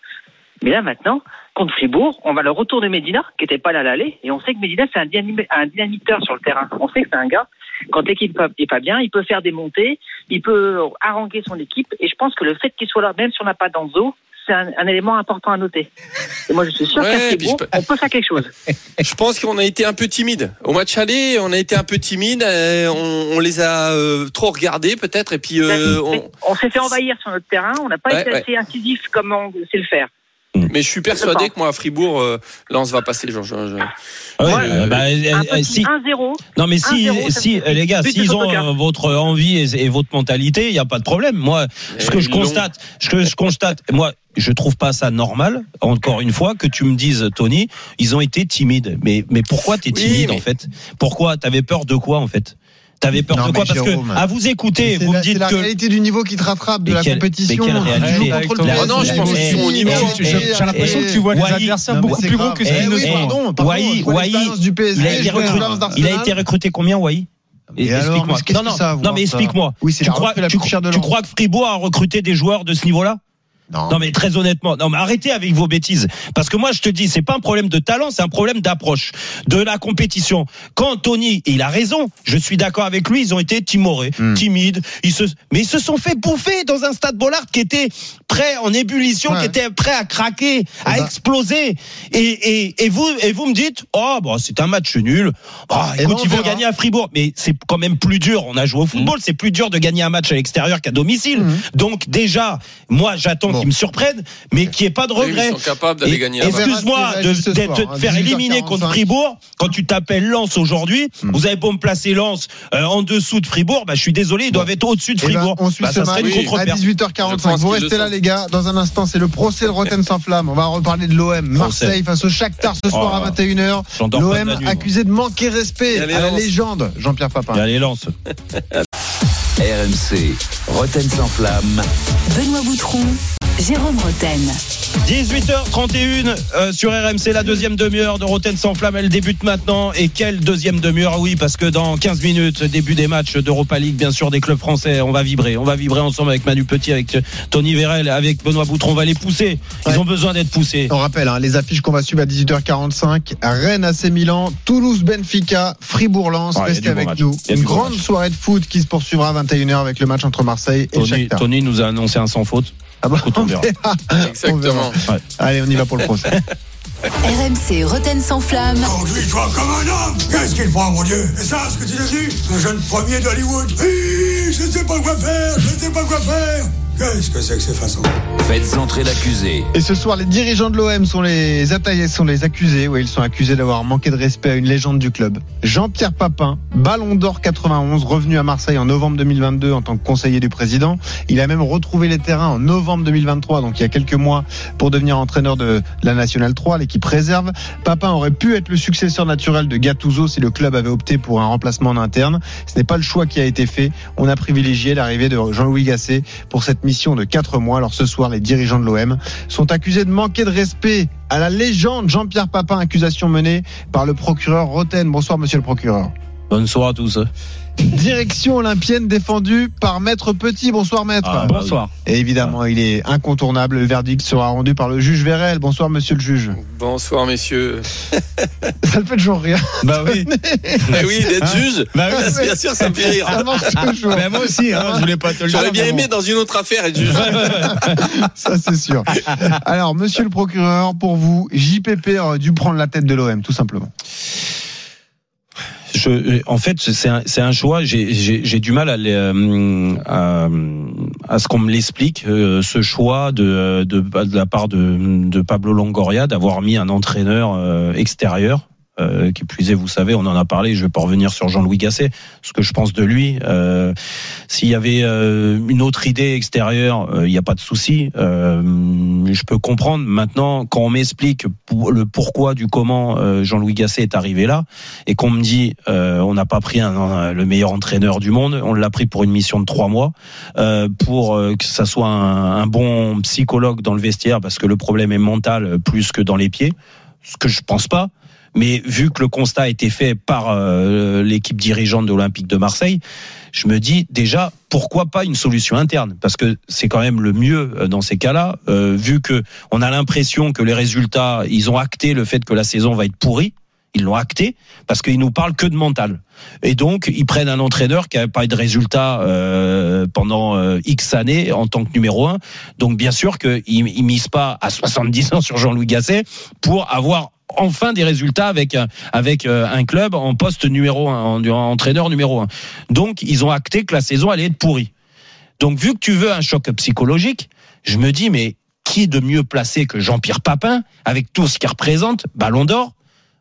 Mais là, maintenant, contre Fribourg, on va le retour de Medina, qui n'était pas là à l'aller. Et on sait que Medina, c'est un, dynami- un dynamiteur sur le terrain. On sait que c'est un gars, quand l'équipe n'est pas bien, il peut faire des montées, il peut haranguer son équipe. Et je pense que le fait qu'il soit là, même si on n'a pas d'Anzo, c'est un, un élément important à noter. Et moi, je suis sûr Ouais, qu'à on peut faire quelque chose. Je pense qu'on a été un peu timide. Au match aller, on a été un peu timide. euh, on, on les a euh, trop regardés peut-être. Et puis, euh, on- On s'est fait envahir sur notre terrain. On n'a pas Ouais, été ouais. assez incisif comme on sait le faire. Mais je suis persuadé que moi à Fribourg, euh, Lens va passer. Genre, je- je- Ouais, Ouais. euh, bah, euh, Un petit si, 1-0. non mais si, 1-0, ça si les gars, s'ils ont euh, votre envie et, et votre mentalité, il n'y a pas de problème. Moi, ce que je constate, ce que je constate, moi, je trouve pas ça normal. Encore une fois, que tu me dises, Tony, ils ont été timides. Mais mais pourquoi t'es Oui, timide mais- en fait? Pourquoi? T'avais peur de quoi en fait? T'avais peur Non, de quoi Parce Jérôme, que à vous écouter, vous la, me c'est dites la que réalité du niveau qui te rattrape de la compétition. Tu contre le La- Ah non, je pense que Eh, au niveau. eh, J'ai l'impression que tu vois des adversaires beaucoup c'est plus gros que Eh ceux oui, qui pardon, pardon, du il a PSG, été recruté, l'expérience il a d'Arsenal. été recruté combien, Wai Explique-moi. Non, que non, mais explique-moi. Oui, c'est Tu la la de crois que Fribourg a recruté des joueurs de ce niveau-là? Non. Non mais très honnêtement, non mais arrêtez avec vos bêtises parce que moi je te dis c'est pas un problème de talent, c'est un problème d'approche de la compétition. Quand Tony, et il a raison, je suis d'accord avec lui, ils ont été timorés, Hmm. timides, ils se mais ils se sont fait bouffer dans un stade Bollard qui était prêt en ébullition, Ouais. qui était prêt à craquer, à bah. exploser et, et, et vous et vous me dites "Oh bah c'est un match nul." Eh écoute, ils vont gagner à Fribourg, mais c'est quand même plus dur, on a joué au football, c'est plus dur de gagner un match à l'extérieur qu'à domicile. Mhm. Donc déjà, moi j'attends Bon. qu'ils me surprennent, mais n'y ait pas de regret. Ils sont capables d'aller gagner. Excuse-moi de, qui te faire 18h45. éliminer contre Fribourg quand tu t'appelles Lens aujourd'hui. Hmm. Vous avez pas me placer Lens euh, en dessous de Fribourg. Bah, je suis désolé, ils doivent être au-dessus de Eh ben, Fribourg. on suit Bah, ce match Oui. à Je 18h45. pense Vous restez là, les gars. Dans un instant, c'est le procès de Rotten (laughs) sans flamme. On va reparler de l'OM. Marseille face au Shakhtar ce soir Oh. à 21h. J'endors pas de L'OM accusé de manquer respect à la légende Jean-Pierre Papin. Allez, Lens. (laughs) RMC, Roten sans flamme. Benoît Boutron, Jérôme Roten. 18h31 euh, sur RMC, la deuxième demi-heure de Roten sans flamme, elle débute maintenant. Et quelle deuxième demi-heure? Oui, parce que dans 15 minutes, début des matchs d'Europa League, bien sûr, des clubs français, on va vibrer. On va vibrer ensemble avec Manu Petit, avec Tony Vérel, avec Benoît Boutron. On va les pousser. Ils Ouais. ont besoin d'être poussés. On rappelle hein, les affiches qu'on va suivre à 18h45. Rennes AC Milan, Toulouse Benfica, Fribourg Lens. Ouais, Restez avec nous. Une grande match. soirée de foot qui se poursuivra à 21h avec le match entre Marseille et Tony, Shakhtar. Tony nous a annoncé un sans faute. Ah bah, on on verra. verra. On Exactement. Allez, on y va pour le procès. (laughs) RMC Roten sans flamme. Conduis-toi comme un homme Qu'est-ce qu'il prend, mon Dieu? Et ça, ce que tu es devenu Un jeune premier d'Hollywood Oui, je ne sais pas quoi faire, je ne sais pas quoi faire Qu'est-ce que c'est que ces façons Faites entrer l'accusé. Et ce soir, les dirigeants de l'OM sont les attaqués, sont les accusés. Oui, ils sont accusés d'avoir manqué de respect à une légende du club. Jean-Pierre Papin, Ballon d'Or 91, revenu à Marseille en novembre 2022 en tant que conseiller du président. Il a même retrouvé les terrains en novembre 2023, donc il y a quelques mois, pour devenir entraîneur de la Nationale 3, l'équipe réserve. Papin aurait pu être le successeur naturel de Gattuso si le club avait opté pour un remplacement en interne. Ce n'est pas le choix qui a été fait. On a privilégié l'arrivée de Jean-Louis Gasset pour cette mission de 4 mois. Alors ce soir, les dirigeants de l'OM sont accusés de manquer de respect à la légende Jean-Pierre Papin, accusation menée par le procureur Roten. Bonsoir monsieur le procureur. Bonne soirée à tous. Direction olympienne défendue par Maître Petit. Bonsoir Maître. Ah, bah Bonsoir. Et évidemment, il est incontournable. Le verdict sera rendu par le juge Vérel. Bonsoir monsieur le juge. Bonsoir, messieurs. (laughs) Ça le fait toujours rire. Bah oui. (laughs) Eh oui, d'être juge, Bah oui. bien sûr, ça me fait rire. Ça marche toujours. Bah moi aussi, hein, je voulais pas te le dire. J'aurais bien mais bon. aimé dans une autre affaire être juge. (laughs) Ça, c'est sûr. Alors, monsieur le procureur, pour vous, JPP aurait dû prendre la tête de l'OM, tout simplement. Je, en fait, c'est un, un choix. J'ai- du mal euh, à, ce qu'on me l'explique. euh, ce choix de, la part de, Pablo Longoria d'avoir mis un entraîneur euh, extérieur Euh, qui plus est, vous savez, on en a parlé. Je vais pas revenir sur Jean-Louis Gasset, ce que je pense de lui. Euh, S'il y avait euh, une autre idée extérieure, euh, il n'y a pas de souci. Euh, je peux comprendre. Maintenant, quand on m'explique le pourquoi du comment euh, Jean-Louis Gasset est arrivé là, et qu'on me dit, on n'a pas pris un- un- le meilleur entraîneur du monde, on l'a pris pour une mission de trois mois, pour que ça soit un, un bon psychologue dans le vestiaire, parce que le problème est mental plus que dans les pieds, ce que je pense pas. Mais vu que le constat a été fait par euh, l'équipe dirigeante de l'Olympique de Marseille, je me dis déjà pourquoi pas une solution interne? Parce que c'est quand même le mieux euh, dans ces cas-là. euh, vu que on a l'impression que les résultats, ils ont acté le fait que la saison va être pourrie. Ils l'ont acté parce qu'ils nous parlent que de mental. Et donc, ils prennent un entraîneur qui n'a pas eu de résultats euh, pendant euh, X années en tant que numéro un. Donc, bien sûr qu'ils ne misent pas à 70 ans sur Jean-Louis Gasset pour avoir enfin des résultats avec un- avec euh, un club en poste numéro un, en, en entraîneur numéro un. Donc, ils ont acté que la saison allait être pourrie. Donc, vu que tu veux un choc psychologique, je me dis, mais qui de mieux placé que Jean-Pierre Papin, avec tout ce qu'il représente, Ballon d'Or,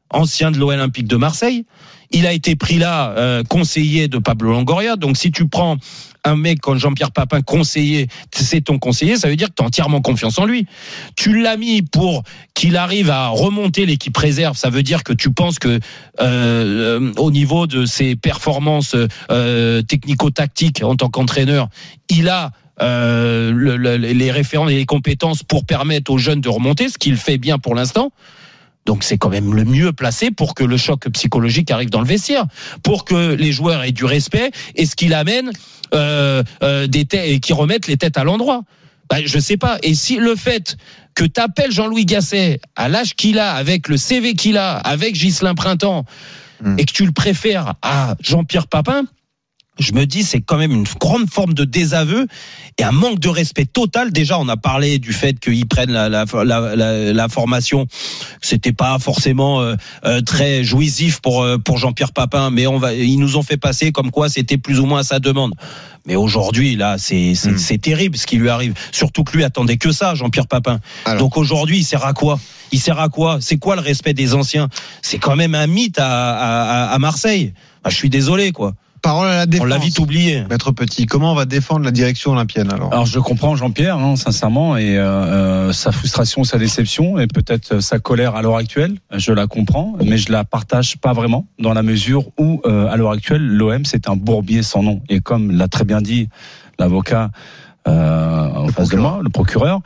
ancien de l'Olympique de Marseille. Il a été pris là euh, conseiller de Pablo Longoria. Donc si tu prends un mec comme Jean-Pierre Papin conseiller, c'est ton conseiller, ça veut dire que tu as entièrement confiance en lui. Tu l'as mis pour qu'il arrive à remonter l'équipe réserve, ça veut dire que tu penses que euh, euh, au niveau de ses performances technico-tactiques en tant qu'entraîneur, il a le- le- les références et les compétences pour permettre aux jeunes de remonter, ce qu'il fait bien pour l'instant. Donc c'est quand même le mieux placé pour que le choc psychologique arrive dans le vestiaire, pour que les joueurs aient du respect et ce qu'il amène euh, euh, des têtes et qui remettent les têtes à l'endroit. Bah, je sais pas. Et si le fait que t'appelles Jean-Louis Gasset à l'âge qu'il a, avec le CV qu'il a, avec Ghislain Printemps, et que tu le préfères à Jean-Pierre Papin, je me dis c'est quand même une grande forme de désaveu et un manque de respect total. Déjà, on a parlé du fait qu'ils prennent la, la, la, la, formation. C'était pas forcément euh, euh, très jouissif pour euh, pour Jean-Pierre Papin, mais on va, ils nous ont fait passer comme quoi c'était plus ou moins à sa demande. Mais aujourd'hui, là, c'est c'est terrible ce qui lui arrive. Surtout que lui attendait que ça, Jean-Pierre Papin. Donc aujourd'hui, il sert à quoi? Il sert à quoi? C'est quoi le respect des anciens? C'est quand même un mythe à, à, à Marseille. Bah, je suis désolé, quoi. Parole à la défense. On l'a vite oublié. Maître Petit, comment on va défendre la direction olympienne alors Alors je comprends Jean-Pierre, hein, sincèrement, et euh, euh, sa frustration, sa déception, et peut-être sa colère à l'heure actuelle. Je la comprends, mais je la partage pas vraiment dans la mesure où, euh, à l'heure actuelle, l'OM c'est un bourbier sans nom. Et comme l'a très bien dit l'avocat euh, en face de moi, le procureur,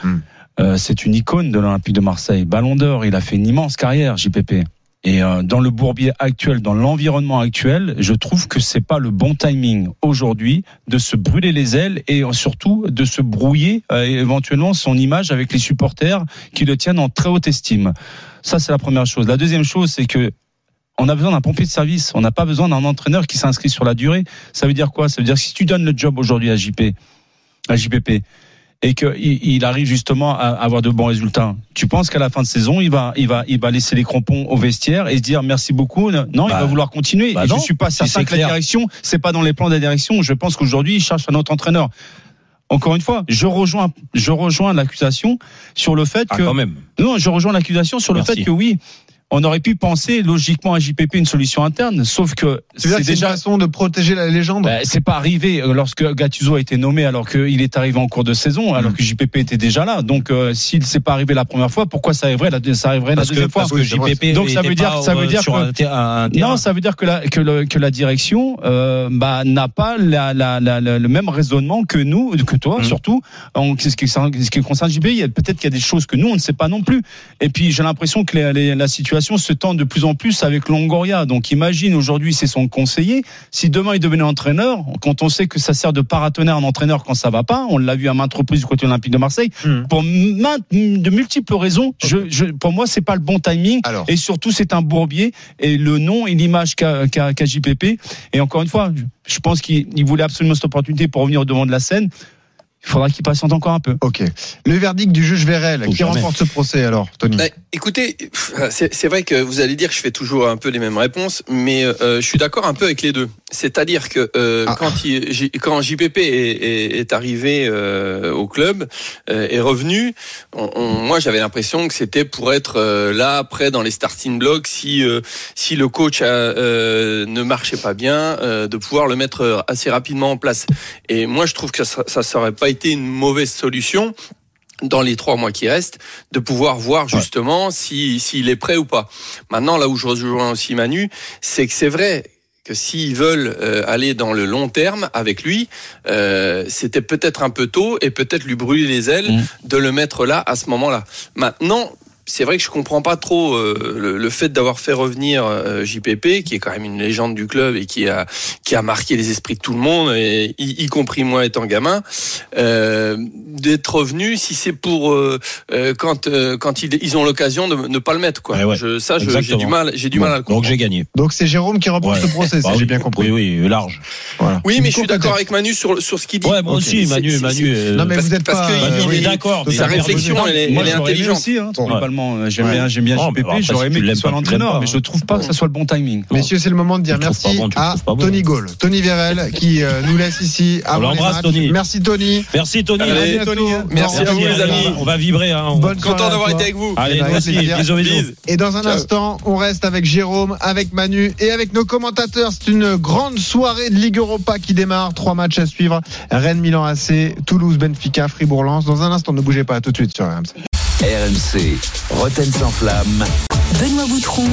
euh, c'est une icône de l'Olympique de Marseille. Ballon d'Or, il a fait une immense carrière, JPP. Et euh, dans le bourbier actuel, dans l'environnement actuel, je trouve que c'est pas le bon timing aujourd'hui de se brûler les ailes et euh, surtout de se brouiller euh, éventuellement son image avec les supporters qui le tiennent en très haute estime. Ça, c'est la première chose. La deuxième chose, c'est que on a besoin d'un pompier de service. On n'a pas besoin d'un entraîneur qui s'inscrit sur la durée. Ça veut dire quoi? Ça veut dire que si tu donnes le job aujourd'hui à JP, à JPP, et qu'il il arrive justement à avoir de bons résultats. Tu penses qu'à la fin de saison, il va, il va, il va laisser les crampons au vestiaire et se dire merci beaucoup. Non, il Bah, va vouloir continuer. bah et non, je suis pas certain que la direction, c'est pas dans les plans de la direction. Je pense qu'aujourd'hui, il cherche un autre entraîneur. Encore une fois, je rejoins, je rejoins l'accusation sur le fait Ah, que quand même. non, je rejoins l'accusation sur le fait que oui, on aurait pu penser logiquement à JPP une solution interne, sauf que C'est-à-dire que c'est une façon de protéger la légende? Bah, c'est pas arrivé euh, lorsque Gattuso a été nommé alors qu'il est arrivé en cours de saison, Mm. alors que JPP était déjà là. Donc euh, s'il s'est pas arrivé la première fois, pourquoi ça arriverait la, ça arriverait Parce la que, deuxième fois? parce que JPP Donc ça veut dire ça veut euh, dire sur que un, non, ça veut dire que la que, le- que la direction euh, bah, n'a pas la, la, la- la- le même raisonnement que nous, que toi Mm. surtout. En ce qui, ce qui concerne JPP, peut-être qu'il y a des choses que nous on ne sait pas non plus. Et puis j'ai l'impression que les- les- la situation se tend de plus en plus avec Longoria. Donc imagine aujourd'hui c'est son conseiller. Si demain il devenait entraîneur, quand on sait que ça sert de paratonnerre un entraîneur quand ça va pas, on l'a vu à maintes reprises du côté olympique de Marseille. Pour maintes- de multiples raisons, je, je, pour moi c'est pas le bon timing. Alors. Et surtout c'est un bourbier et le nom et l'image qu'a JPP. Et encore une fois, je- pense qu'il il voulait absolument cette opportunité pour revenir au devant de la scène. Il faudra qu'il patiente encore un peu. Ok. Le verdict du juge Vérel, qui jamais. remporte ce procès alors, Tony Bah, écoutez, c'est vrai que vous allez dire que je fais toujours un peu les mêmes réponses, mais euh, je suis d'accord un peu avec les deux. C'est-à-dire que euh, Ah. quand, il, J- quand JPP est, est, est arrivé euh, au club, euh, est revenu, on, on- moi j'avais l'impression que c'était pour être euh, là, après dans les starting blocks, si euh, si le coach a, euh, ne marchait pas bien, euh, de pouvoir le mettre assez rapidement en place. Et moi je trouve que ça, ça serait pas été une mauvaise solution dans les trois mois qui restent, de pouvoir voir justement si s'il est prêt ou pas. Maintenant, là où je rejoins aussi Manu, c'est que c'est vrai que s'ils veulent euh, aller dans le long terme avec lui, euh, c'était peut-être un peu tôt et peut-être lui brûler les ailes Mm. de le mettre là à ce moment-là. Maintenant. C'est vrai que je comprends pas trop euh, le, le fait d'avoir fait revenir euh, JPP, qui est quand même une légende du club et qui a qui a marqué les esprits de tout le monde, et y, y compris moi étant gamin, euh, d'être revenu si c'est pour euh, euh, quand euh, quand ils, ils ont l'occasion de ne pas le mettre quoi. Ouais, ouais. Je, ça, j'ai du mal, j'ai du mal à le Donc comprendre. j'ai gagné. Donc c'est Jérôme qui remporte Ouais. ce procès, Bah j'ai oui. bien compris. Oui, oui, large. Voilà. Oui, mais je suis d'accord avec Manu sur sur ce qu'il dit. Ouais, moi aussi, Manu, Manu. euh, Non mais parce- vous êtes parce pas. que Manu, est il- d'accord. sa réflexion, elle est, intelligente. Globalement. J'aime Ouais. bien, j'aime bien JPP. J'aurais aimé tu qu'il soit l'entraîneur, mais je trouve pas que ça soit le bon timing. Messieurs, c'est le moment de dire merci bon, à bon. Tony Gaulle, Tony Vérel, qui euh, nous laisse ici. On l'embrasse. Tony. Merci Tony. Merci Tony. Allez. Merci à vous, les amis. On va vibrer. Hein. Bonne Content d'avoir été avec vous. Allez. Bise. Et dans un instant, on reste avec Jérôme, avec Manu et avec nos commentateurs. C'est une grande soirée de Ligue Europa qui démarre. Trois matchs à suivre. Rennes, Milan AC, Toulouse, Benfica, Fribourg, Lens. Dans un instant, ne bougez pas. À tout de suite sur RMC. RMC, Roten sans flamme. Benoît Boutron,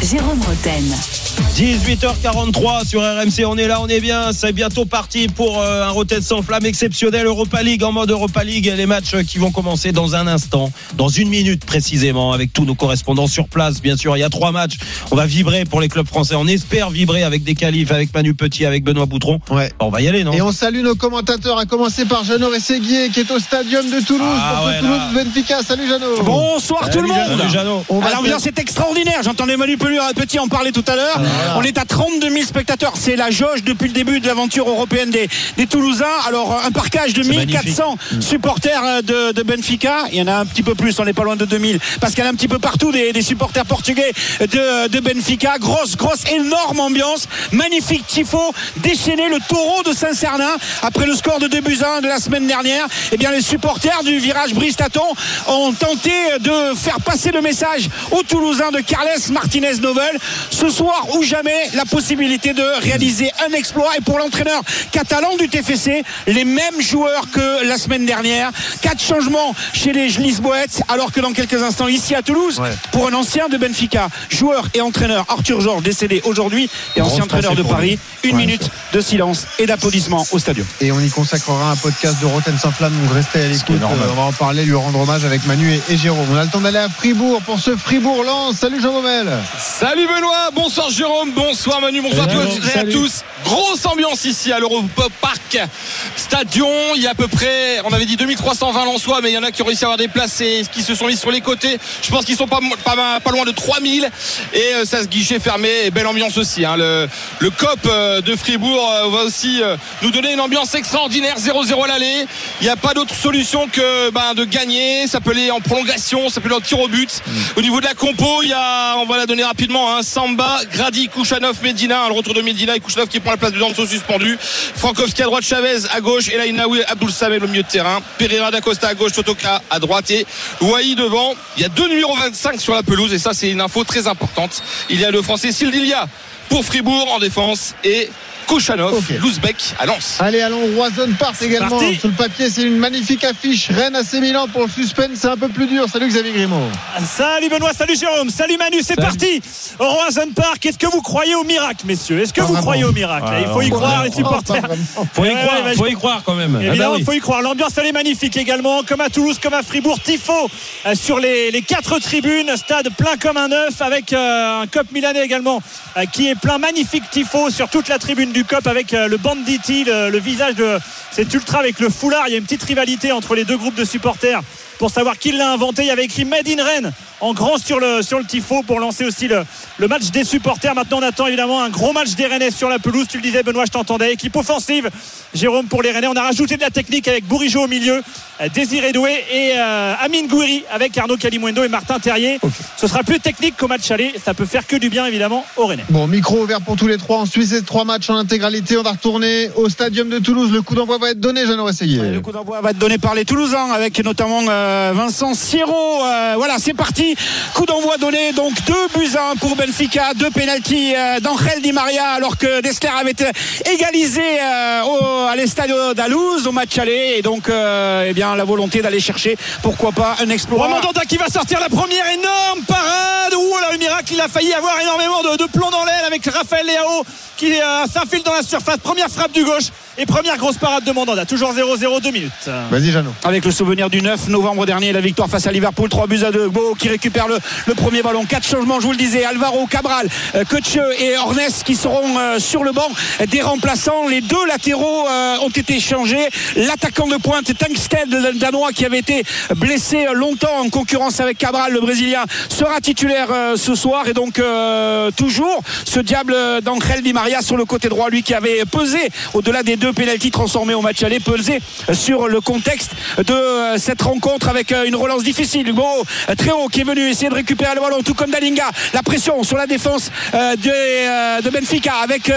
Jérôme Roten. 18h43 sur RMC, on est là, on est bien, c'est bientôt parti pour euh, un Rotten sans flamme exceptionnel Europa League en mode Europa League, les matchs qui vont commencer dans un instant, dans une minute précisément, avec tous nos correspondants sur place, bien sûr, il y a trois matchs, on va vibrer pour les clubs français, on espère vibrer avec des qualifs, avec Manu Petit, avec Benoît Boutron, Ouais. on va y aller non? Et on salue nos commentateurs, à commencer par Jeannot Rességuier, qui est au stadium de Toulouse. Ah ouais, Toulouse, là. Benfica. Salut Jeannot. Bonsoir tout le monde. Salut, Jeannot. On va Ah, L'ambiance est extraordinaire. J'entendais Manu Petit en parler tout à l'heure. Voilà. On est à 32 000 spectateurs. C'est la jauge depuis le début de l'aventure européenne des, des Toulousains. Alors, un parcage de C'est 1400 supporters euh, de, de Benfica. Il y en a un petit peu plus. On n'est pas loin de 2000. Parce qu'il y en a un petit peu partout des, des supporters portugais de, de Benfica. Grosse, grosse, énorme ambiance. Magnifique tifo. Déchaîné le taureau de Saint-Cernin. Après le score de 2 buts à 1 de la semaine dernière, eh bien, les supporters du virage Bristaton ont tenté de faire passer le message aux Toulousains de Carles Martinez Novel. Ce soir ou jamais, la possibilité de réaliser un exploit. Et pour l'entraîneur catalan du TFC, les mêmes joueurs que la semaine dernière. Quatre changements chez les Lisboètes, alors que dans quelques instants, ici à Toulouse, Ouais. pour un ancien de Benfica, joueur et entraîneur Arthur Georges, décédé aujourd'hui, et ancien entraîneur de Paris. Une Ouais, minute de silence et d'applaudissements au stadium. Et on y consacrera un podcast de Rotten sans flamme. Donc restez à l'écoute. Euh, On va en parler, lui rendre hommage avec Manu et, et Jérôme. On a le temps d'aller à Fribourg pour ce Fribourg-Lens. Salut Jean Baumel. Salut Benoît, bonsoir Jérôme, bonsoir Manu, bonsoir à tous et à tous. Grosse ambiance ici à l'Europa Park Stadion. Il y a à peu près, on avait dit 2320 Lensois, mais il y en a qui ont réussi à avoir des places et qui se sont mis sur les côtés. Je pense qu'ils sont pas, pas, pas loin de 3000 et euh, ça se guichet fermé et belle ambiance aussi. hein. Le, le COP euh, de Fribourg euh, va aussi nous donner une ambiance extraordinaire, 0-0 à l'aller. Il n'y a pas d'autre solution que ben, de gagner. Ça peut aller en prolongation, ça peut aller en tir au but. Au niveau de la compo, il y a, on va la donner rapidement, hein, Samba, Kouchanov, Medina, hein, le retour de Medina et Kouchanov qui prend la place de Danso suspendu. Frankowski à droite, Chavez à gauche, et là Inaoui, Samel au milieu de terrain. Pereira d'Acosta à gauche, Totoka à droite et Wai devant. Il y a deux numéros 25 sur la pelouse et ça c'est une info très importante. Il y a le français Sildilia pour Fribourg en défense et Kouchanov, Ok. Louzbek à Lens. Allez, allons au Roison Park également. parti. Sur le papier, c'est une magnifique affiche. Rennes à Milan pour le suspense. C'est un peu plus dur. Salut Xavier Grimaud. Salut Benoît, salut Jérôme, salut Manu, c'est parti au Roison Park. Est-ce que vous croyez au miracle, messieurs? Est-ce que Pas vous vraiment. croyez au miracle? Ah, Il faut y croire, les Oh, supporters. vraiment. (laughs) Faut y croire, ouais, faut y croire quand même. Ah bah Évidemment, oui. il faut y croire. L'ambiance, elle est magnifique également, comme à Toulouse, comme à Fribourg. Tifo euh, sur les, les quatre tribunes, stade plein comme un œuf, avec euh, un COP milanais également euh, qui est plein. Magnifique Tifo sur toute la tribune du COP avec euh, le Banditi, le visage de cet ultra avec le foulard. Il y a une petite rivalité entre les deux groupes de supporters pour savoir qui l'a inventé. Il y avait écrit Made in Rennes en grand sur le, sur le tifo pour lancer aussi le, le match des supporters. Maintenant, on attend évidemment un gros match des Rennais sur la pelouse. Tu le disais, Benoît, je t'entendais. Équipe offensive, Jérôme, pour les Rennais. On a rajouté de la technique avec Bourigeau au milieu, euh, Désiré Doué et euh, Amine Gouiri avec Arnaud Calimundo et Martin Terrier. Ce sera plus technique qu'au match aller. Ça peut faire que du bien, évidemment, aux Rennais. Bon, micro ouvert pour tous les trois. En Suisse, ces trois matchs en intégralité. On va retourner au stadium de Toulouse. Le coup d'envoi va être donné, j'en aurais essayé. Le coup d'envoi va être donné par les Toulousains avec notamment euh, Vincent Siro. Euh, voilà, c'est parti. Coup d'envoi donné. Donc deux buts un pour Benfica, deux pénalties euh, d'Angel Di Maria alors que Dessler avait égalisé euh, au, à l'Estadio d'Alouse au match aller et donc euh, eh bien la volonté d'aller chercher pourquoi pas un exploit. Mandanda qui va sortir la première énorme parade. Ouh là, le miracle, il a failli avoir énormément de, de plomb dans l'aile avec Raphaël Léao qui euh, s'infile dans la surface. Première frappe du gauche et première grosse parade de Mandanda. Toujours 0-0, 2 minutes. Vas-y, Jeannot. Avec le souvenir du 9 novembre dernier, la victoire face à Liverpool, 3 buts à 2. Beau qui récupère le, le premier ballon. Quatre changements, je vous le disais. Alvaro, Cabral, euh, Kötche et Ornes qui seront euh, sur le banc des remplaçants. Les deux latéraux euh, ont été changés. L'attaquant de pointe, Tankstead, le danois, qui avait été blessé longtemps en concurrence avec Cabral, le brésilien, sera titulaire euh, ce soir. Et donc, euh, toujours ce diable d'Angel Di Maria sur le côté droit, lui qui avait pesé au-delà des deux pénalties transformés au match aller, pesé sur le contexte de euh, cette rencontre avec euh, une relance difficile. Hugo très haut qui est venu essayer de récupérer le ballon, tout comme Dalinga. La pression sur la défense euh, de, Benfica avec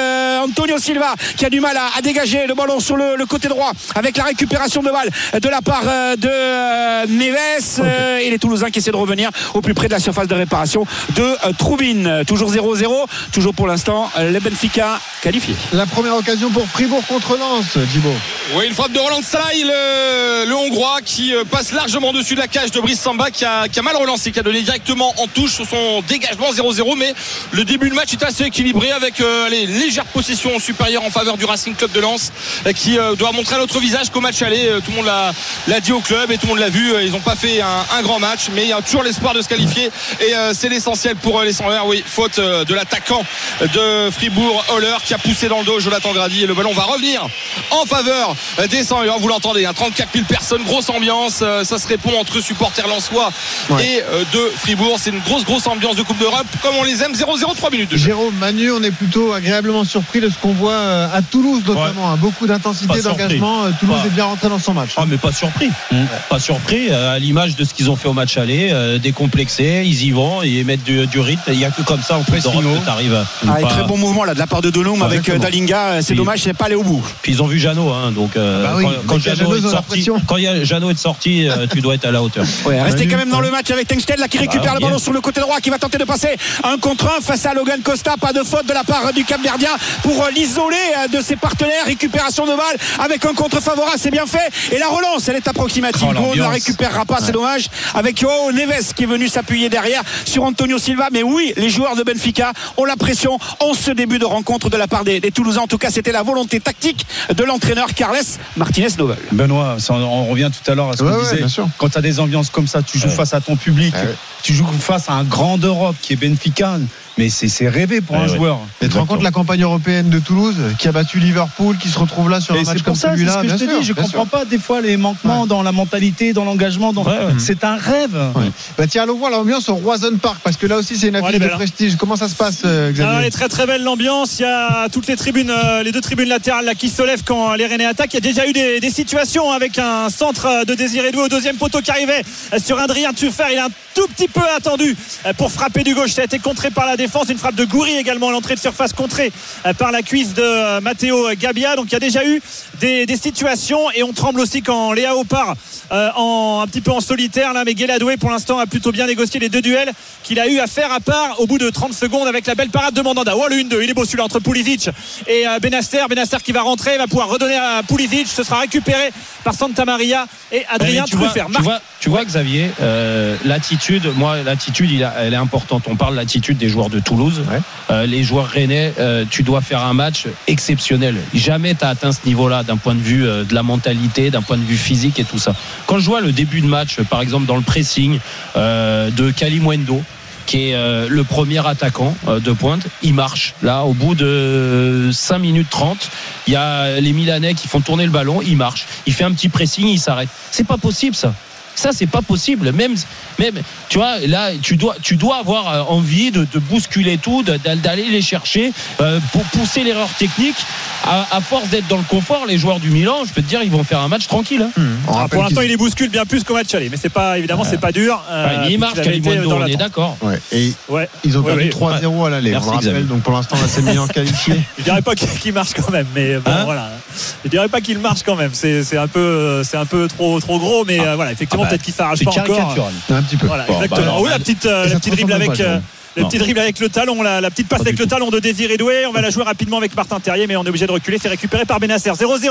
Antonio Silva qui a du mal à, dégager le ballon sur le, côté droit avec la récupération de balle de la part de Neves euh, et les Toulousains qui essaient de revenir au plus près de la surface de réparation de Troubine. Toujours 0-0, toujours pour l'instant le Benfica qualifié. La première occasion pour Fribourg contre Lens, Djibo. Oui, une frappe de Roland Salah, le, le Hongrois qui euh, passe largement dessus de la cage de Brice Samba qui a, qui a mal relancé, qui a donné directement en touche sur son dégagement 0-0. Mais le début de match est assez équilibré avec euh, les légères possessions supérieures en faveur du Racing Club de Lens euh, qui euh, doit montrer un autre visage qu'au match aller. Euh, Tout le monde l'a, dit au club et tout le monde l'a vu. Ils n'ont pas fait un, un grand match, mais il y a toujours l'espoir de se qualifier et euh, c'est l'essentiel pour les 100 Oui, faute de l'attaquant de Fribourg, Holler, qui a poussé dans le dos Jonathan Grady et le ballon va revenir en faveur des 100 Vous l'entendez, hein, 34 000 personnes, grosse ambiance. euh, Ça se répond entre supporters lensois Ouais. et euh, de Fribourg. C'est une grosse, grosse ambiance de Coupe d'Europe comme on les aime. 0-0, 3 minutes de jeu. Jérôme, Manu, on est plutôt agréablement surpris de ce qu'on voit euh, à Toulouse notamment. hein. Beaucoup d'intensité, d'engagement. Euh, Toulouse Pas. est bien rentré dans son match. Ah mais pas surpris, pas surpris euh, à l'image de ce qu'ils ont fait au match aller, euh, décomplexés, ils y vont, ils mettent du, du rythme. Il y a que comme ça en Coupe d'Europe que Ah, et pas- très bon mouvement là de la part de Dolom avec euh. Dalinga. Euh, C'est Oui. dommage, c'est pas allé au bout. Puis ils ont vu Jeannot, hein, donc euh, Ah bah oui, quand, Jeannot est sorti, pression. quand il y a Jeannot est sorti, euh, tu dois être à la hauteur. (laughs) Ouais, restez quand même dans ouais. le match avec Tengsted là qui récupère bah, le ballon bien. sur le côté droit qui va tenter de passer un contre un face à Logan Costa. Pas de faute de la part du Cap Verdien pour euh, l'isoler de ses partenaires. Récupération de balle avec un contre favorable, c'est bien fait. Et la relance, elle est approximative. Oh, on ne la récupérera pas, c'est dommage. Avec Joao Neves qui est venu s'appuyer derrière sur Antonio Silva. Mais oui, les joueurs de Benfica ont la pression en ce début de rencontre de la part des, des Toulousains. En tout cas, c'était la volonté tactique de l'entraîneur Carles Martinez Novel. Benoît, ça, on revient tout à l'heure à ce Ouais, qu'on ouais, disait. bien sûr. Quand tu as des ambiances comme ça, tu joues Ouais. face à ton public, Ouais. tu joues face à un grand d'Europe qui est Benfica. Mais c'est c'est rêvé pour Ouais, un ouais. joueur. Et tu te rends compte la campagne européenne de Toulouse qui a battu Liverpool, qui se retrouve là sur Et un match c'est comme pour ça, c'est celui-là. ce que je te dis. Je comprends sûr. pas des fois les manquements Ouais. dans la mentalité, dans l'engagement. Dans... Ouais, ouais. C'est un rêve. Ouais. Bah tiens, allons voir l'ambiance au Roison Park parce que là aussi c'est une affiche elle de hein. prestige. Comment ça se passe, euh, Alors, elle Xavier est très très belle l'ambiance. Il y a toutes les tribunes, euh, les deux tribunes latérales là, qui se lèvent quand les Rennais attaquent. Il y a déjà eu des, des situations avec un centre de Désiré Doué au deuxième poteau qui arrivait sur Adrien Tuffer. Il a un tout petit peu attendu euh, pour frapper du gauche. Ça a été contré par la défense. Une frappe de Goury également l'entrée de surface contrée euh, par la cuisse de euh, Matteo Gabia. Donc il y a déjà eu des, des situations et on tremble aussi quand Léa part euh, en, un petit peu en solitaire là. Mais Guéladoué pour l'instant a plutôt bien négocié les deux duels qu'il a eu à faire à part au bout de 30 secondes avec la belle parade de Mandanda. Oh le 1-2, il est beau celui-là entre Pulisic et euh, Benacer. Benacer qui va rentrer, va pouvoir redonner à Pulisic. Ce sera récupéré par Santa Maria et Adrien Mais tu vois, tu vois, tu vois, Xavier, euh, l'attitude, moi, l'attitude, elle est importante. On parle de l'attitude des joueurs de Toulouse. Euh, les joueurs rennais, euh, tu dois faire un match exceptionnel. Jamais tu as atteint ce niveau-là d'un point de vue euh, de la mentalité, d'un point de vue physique et tout ça. Quand je vois le début de match, par exemple, dans le pressing euh, de Kalimwendo, qui est euh, le premier attaquant euh, de pointe, il marche. Là, au bout de 5 minutes 30, il y a les Milanais qui font tourner le ballon, il marche. Il fait un petit pressing, il s'arrête. C'est pas possible ça. Ça, c'est pas possible. Même, même, tu vois, là, tu dois, tu dois avoir euh, envie de, de bousculer tout, d'aller les chercher euh, pour pousser l'erreur technique. À, à force d'être dans le confort, les joueurs du Milan, je peux te dire, ils vont faire un match tranquille. hein. On Ah, pour l'instant, qu'ils- il les bouscule bien plus qu'au match aller, mais c'est pas évidemment c'est pas dur. euh, Ouais, mais il dans on est d'accord. Ouais, et Ouais. ils ont perdu ouais. 3-0 à l'aller. On le rappelle. Donc pour l'instant, l'AC Milan (laughs) qualifié. Je dirais pas qu'il marche quand même, mais bon, Hein voilà. Je dirais pas qu'il marche quand même. C'est un peu c'est un peu trop trop gros, mais euh, voilà, effectivement Ah bah, peut-être qu'il s'arrache pas encore. Un petit peu. Voilà, Bon, bah exactement. alors, oui, la petite, euh, la petite te dribble avec. Le Non. petit dribble avec le talon, la, la petite passe Pas avec le tout. talon de Désiré Doué. On va la jouer rapidement avec Martin Terrier, mais on est obligé de reculer. C'est récupéré par Benacer. 0-0,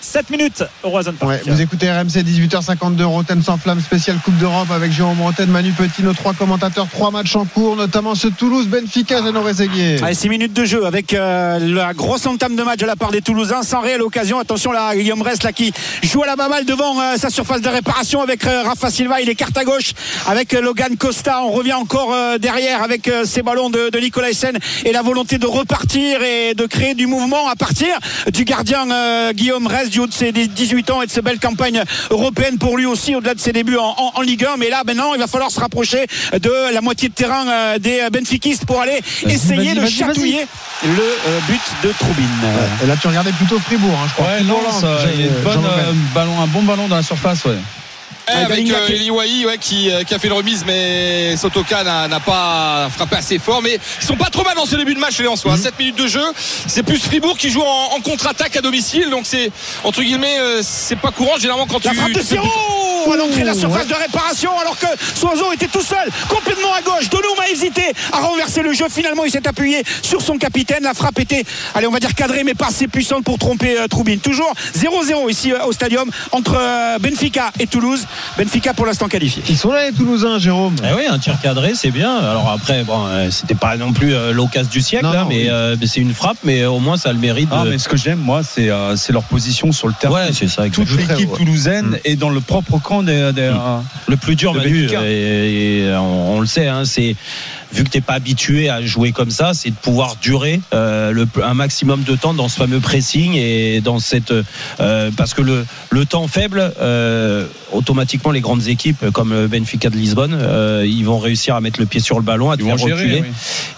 7 minutes au Roison Park. Ouais, vous écoutez RMC 18h52 Roten sans flamme spécial Coupe d'Europe avec Jérôme Roten, Manu Petit, nos trois commentateurs, trois matchs en cours, notamment ce Toulouse Benfica, Jeannot Réséguier. Allez, 6 minutes de jeu avec euh, la grosse entame de match de la part des Toulousains sans réelle occasion. Attention là, Guillaume Rest là qui joue à la baballe devant euh, sa surface de réparation avec euh, Rafa Silva. Il écarte à gauche avec euh, Logan Costa. On revient encore euh, derrière avec euh, ces ballons de, de Nicolas Essen et la volonté de repartir et de créer du mouvement à partir du gardien euh, Guillaume Rest du haut de ses 18 ans et de ses belles campagnes européennes pour lui aussi au-delà de ses débuts en, en- en Ligue 1. Mais là maintenant, il va falloir se rapprocher de la moitié de terrain euh, des benfiquistes pour aller essayer de chatouiller le euh, but de Troubine. Et là, tu regardais plutôt Fribourg, hein, je crois. Ouais, non, Lens, ça, il y a Jean- une bonne, Jean-Romain. euh, ballon, un bon ballon dans la surface, ouais. Eh, Ah, avec euh, qui- Eli Wahi, ouais, qui, euh, qui a fait une remise, mais Sotoka n'a pas frappé assez fort. Mais ils sont pas trop mal dans ce début de match, les en soi. 7 minutes de jeu. C'est plus Fribourg qui joue en, en contre-attaque à domicile. Donc c'est, entre guillemets, euh, c'est pas courant. Généralement, quand La tu. Siro à l'entrée de la surface de réparation alors que Soiseau était tout seul complètement à gauche Donoum a hésité à renverser le jeu finalement il s'est appuyé sur son capitaine la frappe était allez on va dire cadrée mais pas assez puissante pour tromper euh, Troubine toujours 0-0 ici euh, au stadium entre euh, Benfica et Toulouse Benfica pour l'instant qualifié Ils sont là, les Toulousains, Jérôme. Eh oui, un tir cadré, c'est bien. Alors après, bon, euh, c'était pas non plus euh, l'occasion du siècle, Non, là, non, mais oui. euh, mais c'est une frappe, mais au moins ça a le mérite Ah, de. mais ce que j'aime, moi, c'est euh, c'est leur position sur le terrain. Ouais, c'est ça. Toute exactement. l'équipe toulousaine Mm. est dans le propre camp Mm. euh, Le plus dur, de Manu, Benfica. et, et on, on le sait, hein, c'est vu que t'es pas habitué à jouer comme ça, c'est de pouvoir durer euh, le, un maximum de temps dans ce fameux pressing et dans cette euh, parce que le, le temps faible, euh, automatiquement les grandes équipes comme le Benfica de Lisbonne, euh, ils vont réussir à mettre le pied sur le ballon, à te faire gérer, reculer. oui.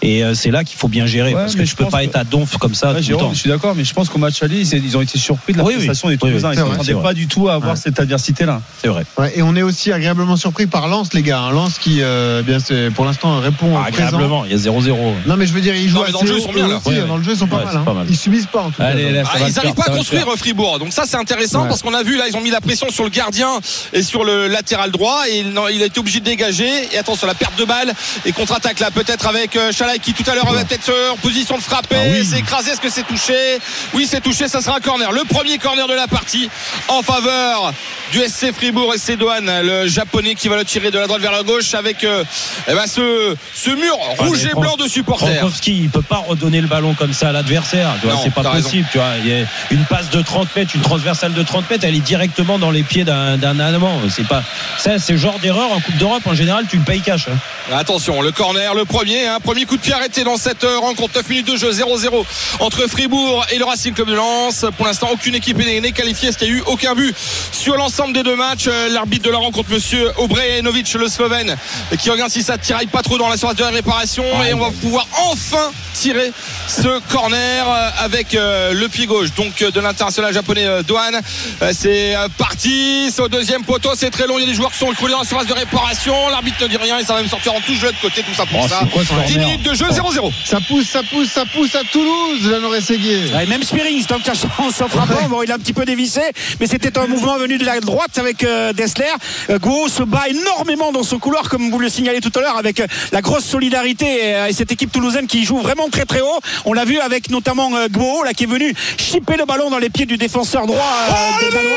Et euh, c'est là qu'il faut bien gérer Ouais, parce que tu je peux pas que- être à donf comme ça Ouais, tout le temps. je suis d'accord, mais je pense qu'au match aller, ils ils ont été surpris de la Oui, oui. prestation des Oui, oui. Toulousains. Ils s'attendaient pas du tout à avoir Ouais. cette adversité-là. C'est vrai. Ouais, et on est aussi agréablement surpris par Lens, les gars. Lens qui, euh, bien, c'est- pour l'instant, répond Agréablement, il y a 0-0. Non, mais je veux dire, ils jouent Non, dans le jeu, ils sont bien, eux là. aussi, Ouais, hein. Dans le jeu, ils sont pas, Ouais, mal, c'est hein. pas mal. Ils subissent pas, en tout cas. Allez, là, ça Ah, va ils n'arrivent pas à va construire faire. Fribourg. Donc ça c'est intéressant Ouais. parce qu'on a vu là ils ont mis la pression sur le gardien et sur le latéral droit et il, non, il a été obligé de dégager et attention la perte de balle et contre-attaque là peut-être avec euh, Chalai qui tout à l'heure avait peut-être en position de frapper. Ah oui. C'est écrasé. Est-ce que c'est touché? Oui c'est touché. Ça sera un corner. Le premier corner de la partie en faveur du SC Fribourg et c'est Douane le japonais qui va le tirer de la droite vers la gauche avec euh, eh ben, ce, ce mur rouge mais et blanc de supporters. Frankowski, il peut pas redonner le ballon comme ça à l'adversaire. C'est pas raison. possible. Tu vois, il y a une passe de 30 mètres, une transversale de 30 mètres, elle est directement dans les pieds d'un Allemand. C'est pas ça, c'est genre d'erreur en Coupe d'Europe. En général, tu le payes cash. hein. Attention, le corner, le premier, hein, premier coup de pied arrêté dans cette euh, rencontre. 9 minutes de jeu, 0-0 entre Fribourg et le Racing Club de Lens. Pour l'instant, aucune équipe n'est qualifiée. Est-ce qu'il y a eu aucun but sur l'ensemble des deux matchs Euh, L'arbitre de la rencontre, monsieur Obrejanovic, le Slovène, qui regarde si ça tiraille pas trop dans la surface de réparation. et on va pouvoir enfin tirer ce corner euh, avec euh, le pied gauche donc euh, de l'international japonais Douane. Euh, C'est parti, c'est au deuxième poteau, c'est très long. Il y a des joueurs qui sont écroulés dans la surface de réparation. L'arbitre ne dit rien et ça va même sortir en touche de l'autre côté. Tout ça pour Oh, ça. c'est quoi ce 10 corner minutes de jeu, 0-0. Ça pousse, ça pousse, ça pousse à Toulouse, Jeannot Réséguier. Ouais, même Spearing, tant que sans frappant, bon, il a un petit peu dévissé, mais c'était un mouvement venu de la droite avec euh, Dessler. Euh, Go se bat énormément dans son couloir, comme vous le signalez tout à l'heure, avec euh, la grosse solidarité et, euh, et cette équipe toulousaine qui joue vraiment très très haut. On l'a vu avec notamment euh, Gbo, là, qui est venu chipper le ballon dans les pieds du défenseur droit euh, des Danois.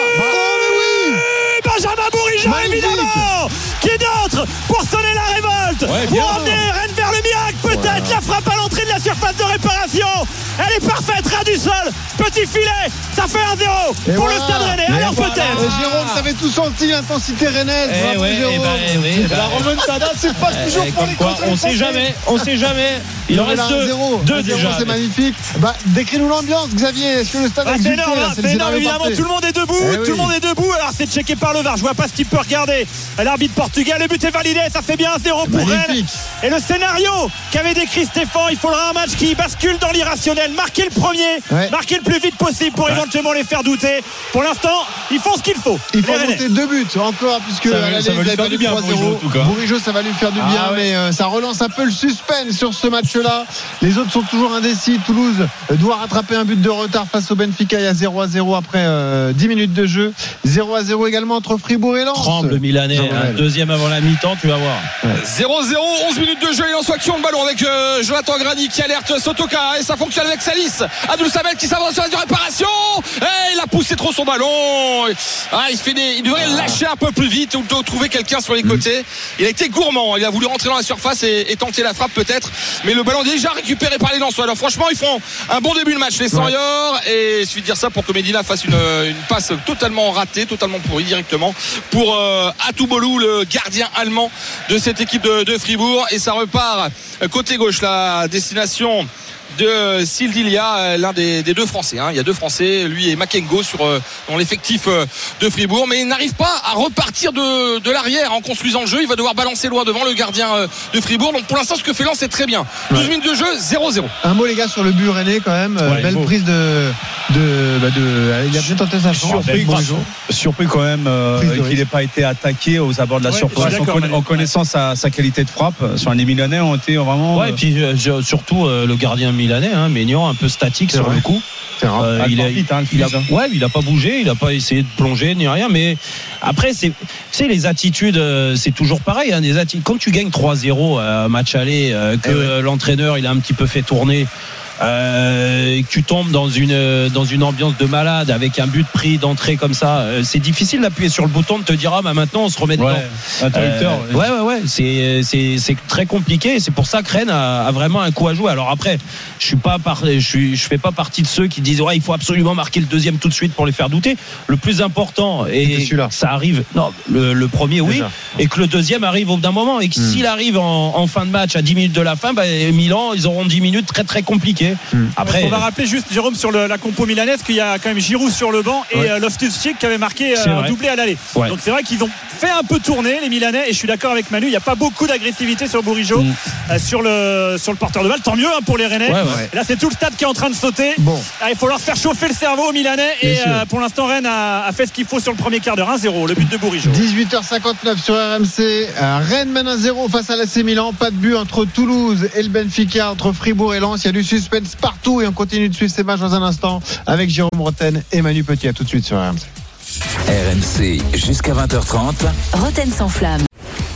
Benjamin Bourigeau, évidemment Qui d'autre pour sonner la révolte Ouais. Pour emmener Rennes vers le miracle Peut-être la frappe à la surface de réparation Elle est parfaite, Radio du sol, petit filet, ça fait 1-0 Et pour voilà. le Stade Rennais. Alors voilà. peut-être. Jérôme, t'avais tout senti l'intensité rennaise. Eh ouais, Jérôme. eh ben, eh oui, eh la ben. remontada, c'est pas toujours pour les quoi, contre on sait jamais, on sait jamais. Il en Il reste deux, 0 deux déjà. c'est magnifique. Bah, décris-nous l'ambiance, Xavier. Est-ce que le stade Ah, a c'est énorme, là hein, le énorme évidemment. Tout le monde est debout, Eh tout oui. le monde est debout. Alors c'est checké par le VAR. Je vois pas ce qu'il peut regarder. L'arbitre portugais, le but est validé. Ça fait bien 1-0 pour Rennes. Et le scénario qu'avait décrit Stéphane, il faudra un match qui bascule dans l'irrationnel. Marquer le premier, Ouais. marquer le plus vite possible pour éventuellement les faire douter. Pour l'instant, ils font ce qu'il faut. Il faut remonter deux buts encore puisque Ça va- ça va il lui faire du bien, 3-0. Bourigeaud, en tout cas. Bourigeaud, ça va lui faire du Ah bien, mais euh, ça relance un peu le suspense sur ce match-là. Les autres sont toujours indécis. Toulouse euh, doit rattraper un but de retard face au Benfica. Il y a 0 à 0 après euh, 10 minutes de jeu. 0 à 0 également entre Fribourg et Lens. Tremble le Milanais, un deuxième avant la mi-temps, tu vas voir. 0-0, 11 minutes de jeu, il en soit qui ont le ballon avec euh, Jonathan Grani qui alerte Sotoka et ça fonctionne avec Salis. Abdul Samel qui s'avance sur la réparation. Et il a poussé trop son ballon. Ah, il, fait des- il devrait lâcher un peu plus vite ou trouver quelqu'un sur les côtés. Il a été gourmand, il a voulu rentrer dans la surface et, et tenter la frappe peut-être. Mais le ballon est déjà récupéré par les Lensois. Alors franchement, ils font un bon début de match, les Seniors. Et il suffit de dire ça pour que Medina fasse une, une passe totalement ratée, totalement pourrie directement pour euh, Atoubolou, le gardien allemand de cette équipe de, de Fribourg. Et ça repart euh, côté gauche, la destination prolongation de Sildilia, euh, l'un des, des deux Français. hein. Il y a deux Français, lui et Makengo sur euh, dans l'effectif euh, de Fribourg, mais il n'arrive pas à repartir de, de l'arrière en construisant le jeu. Il va devoir balancer loin devant le gardien euh, de Fribourg. Donc pour l'instant, ce que fait Lens, c'est très bien. 12 minutes de jeu, 0-0. Un mot les gars sur le but rennais quand même. Euh, Ouais, Belle prise de, de, bah, de- Il a bien tenté sa chance. Surpris, surpris quand même euh, qu'il n'ait pas été attaqué aux abords de la Ouais, surface en, conna- connaissant sa, sa qualité de frappe. Sur les Milanais ont été vraiment. Ouais, et puis euh, surtout euh, le gardien milanais, hein, Maignan, un peu statique sur vrai. le coup. Euh, il, a, vite, hein, il a- ouais, il a pas bougé, il a pas essayé de plonger ni rien. Mais après, c'est, les attitudes, euh, c'est toujours pareil. Hein, des Quand tu gagnes 3-0 à un match aller, euh, que Eh ouais. euh, l'entraîneur il a un petit peu fait tourner. Euh, tu tombes dans une dans une ambiance de malade avec un but pris d'entrée comme ça, euh, c'est difficile d'appuyer sur le bouton de te dire ah bah maintenant on se remet dedans. Ouais. Euh, ouais, ouais, ouais. C'est, c'est, c'est très compliqué. Et c'est pour ça que Rennes a, a vraiment un coup à jouer. Alors après, je suis pas par, je suis, je fais pas partie de ceux qui disent ouais, il faut absolument marquer le deuxième tout de suite pour les faire douter. Le plus important et ça arrive. Non, le, le premier oui, Déjà. et que le deuxième arrive au bout d'un moment. Et que s'il arrive en, en fin de match à 10 minutes de la fin, bah, Milan, ils auront 10 minutes très très compliquées. Après, on va rappeler juste Jérôme sur le- la compo milanaise qu'il y a quand même Giroud sur le banc et Ouais. euh, Loftus-Cheek qui avait marqué euh, un vrai. doublé à l'aller. Ouais. Donc c'est vrai qu'ils ont fait un peu tourner les Milanais et je suis d'accord avec Manu, il n'y a pas beaucoup d'agressivité sur Bourigeau Mm. euh, sur le sur le porteur de balle. Tant mieux hein, pour les Rennais. Ouais, ouais. Et là c'est tout le stade qui est en train de sauter. Bon. Ah, il faut leur faire chauffer le cerveau aux Milanais Bien et euh, pour l'instant Rennes a, a fait ce qu'il faut sur le premier quart d'heure 1-0 le but de Bourigeau. 18h59 sur RMC. Rennes mène 1-0 face à l'AC Milan. Pas de but entre Toulouse et le Benfica, entre Fribourg et Lens. Il y a du suspense partout et on continue de suivre ces matchs dans un instant avec Jérôme Roten et Manu Petit. À tout de suite sur RMC. RMC jusqu'à 20h30. Roten sans flamme.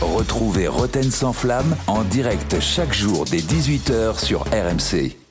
Retrouvez Roten sans flamme en direct chaque jour dès 18h sur RMC.